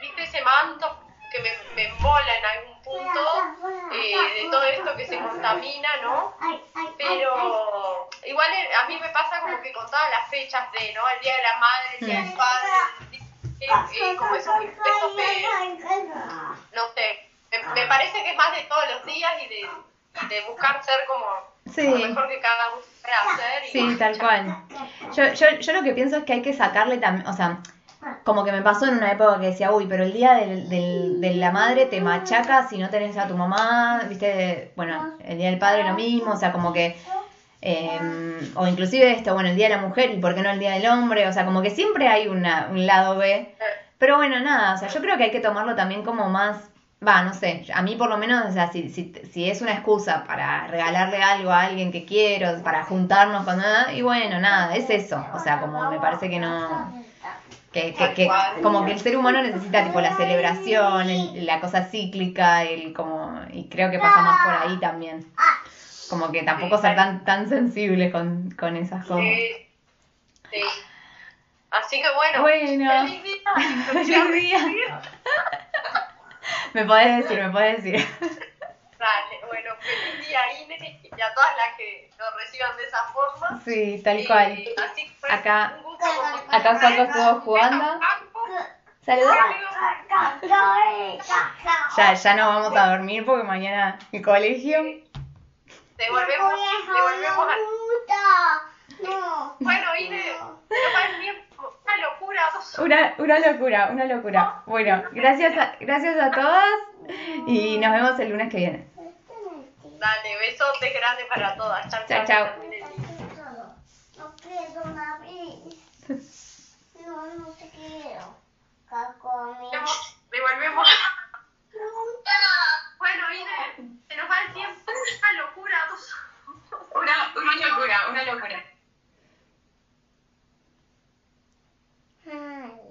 viste, ese manto que me, me embola en algún punto eh, de todo esto que se contamina, ¿no? Pero igual eh, a mí me pasa como que con todas las fechas de, ¿no? El Día de la Madre, el Día del Padre, eh, como esos, esos de, no sé, me, me parece que es más de todos los días y de, y de buscar ser como Sí. lo mejor que cada uno puede hacer. Y Sí, tal cual. Yo, yo, yo lo que pienso es que hay que sacarle también, o sea, como que me pasó en una época que decía, uy, pero el día del, del- de la madre te machaca si no tenés a tu mamá, viste, bueno, el día del padre lo mismo, o sea, como que, eh, o inclusive esto, bueno, el día de la mujer y por qué no el día del hombre, o sea, como que siempre hay una, un lado B, pero bueno, nada, o sea, yo creo que hay que tomarlo también como más, va, no sé, a mí por lo menos, o sea, si, si, si es una excusa para regalarle algo a alguien que quiero, para juntarnos con nada, y bueno, nada, es eso, o sea, como me parece que no, que, que, que como que el ser humano necesita tipo la celebración, el- la cosa cíclica, el como, y creo que pasa más por ahí también, como que tampoco ser tan, tan sensibles con, con esas cosas. Sí, sí. Así que bueno, Bueno. feliz día. Feliz día. Me podés decir, me podés decir. Dale, bueno, feliz día Ine y a todas las que lo reciban de esa forma. Sí, tal Y cual. así que fue Acá- un gusto acá Juanco estuvo jugando. Saludos. Ya, Ya, ya no vamos a dormir porque mañana el colegio. Devolvemos, devolvemos al... No. Bueno, Ine, no va el tiempo. Una locura. Una, una locura, una locura. Bueno, gracias a, gracias a todas y nos vemos el lunes que viene. Dale, besotes grandes para todas. Chao, Chao, chao. No quiero una vez. No, no te quiero. Cacomi. Devolvemos. Bueno, Ine, se nos va el tiempo. Una locura. Una, una locura, una locura. Hmm.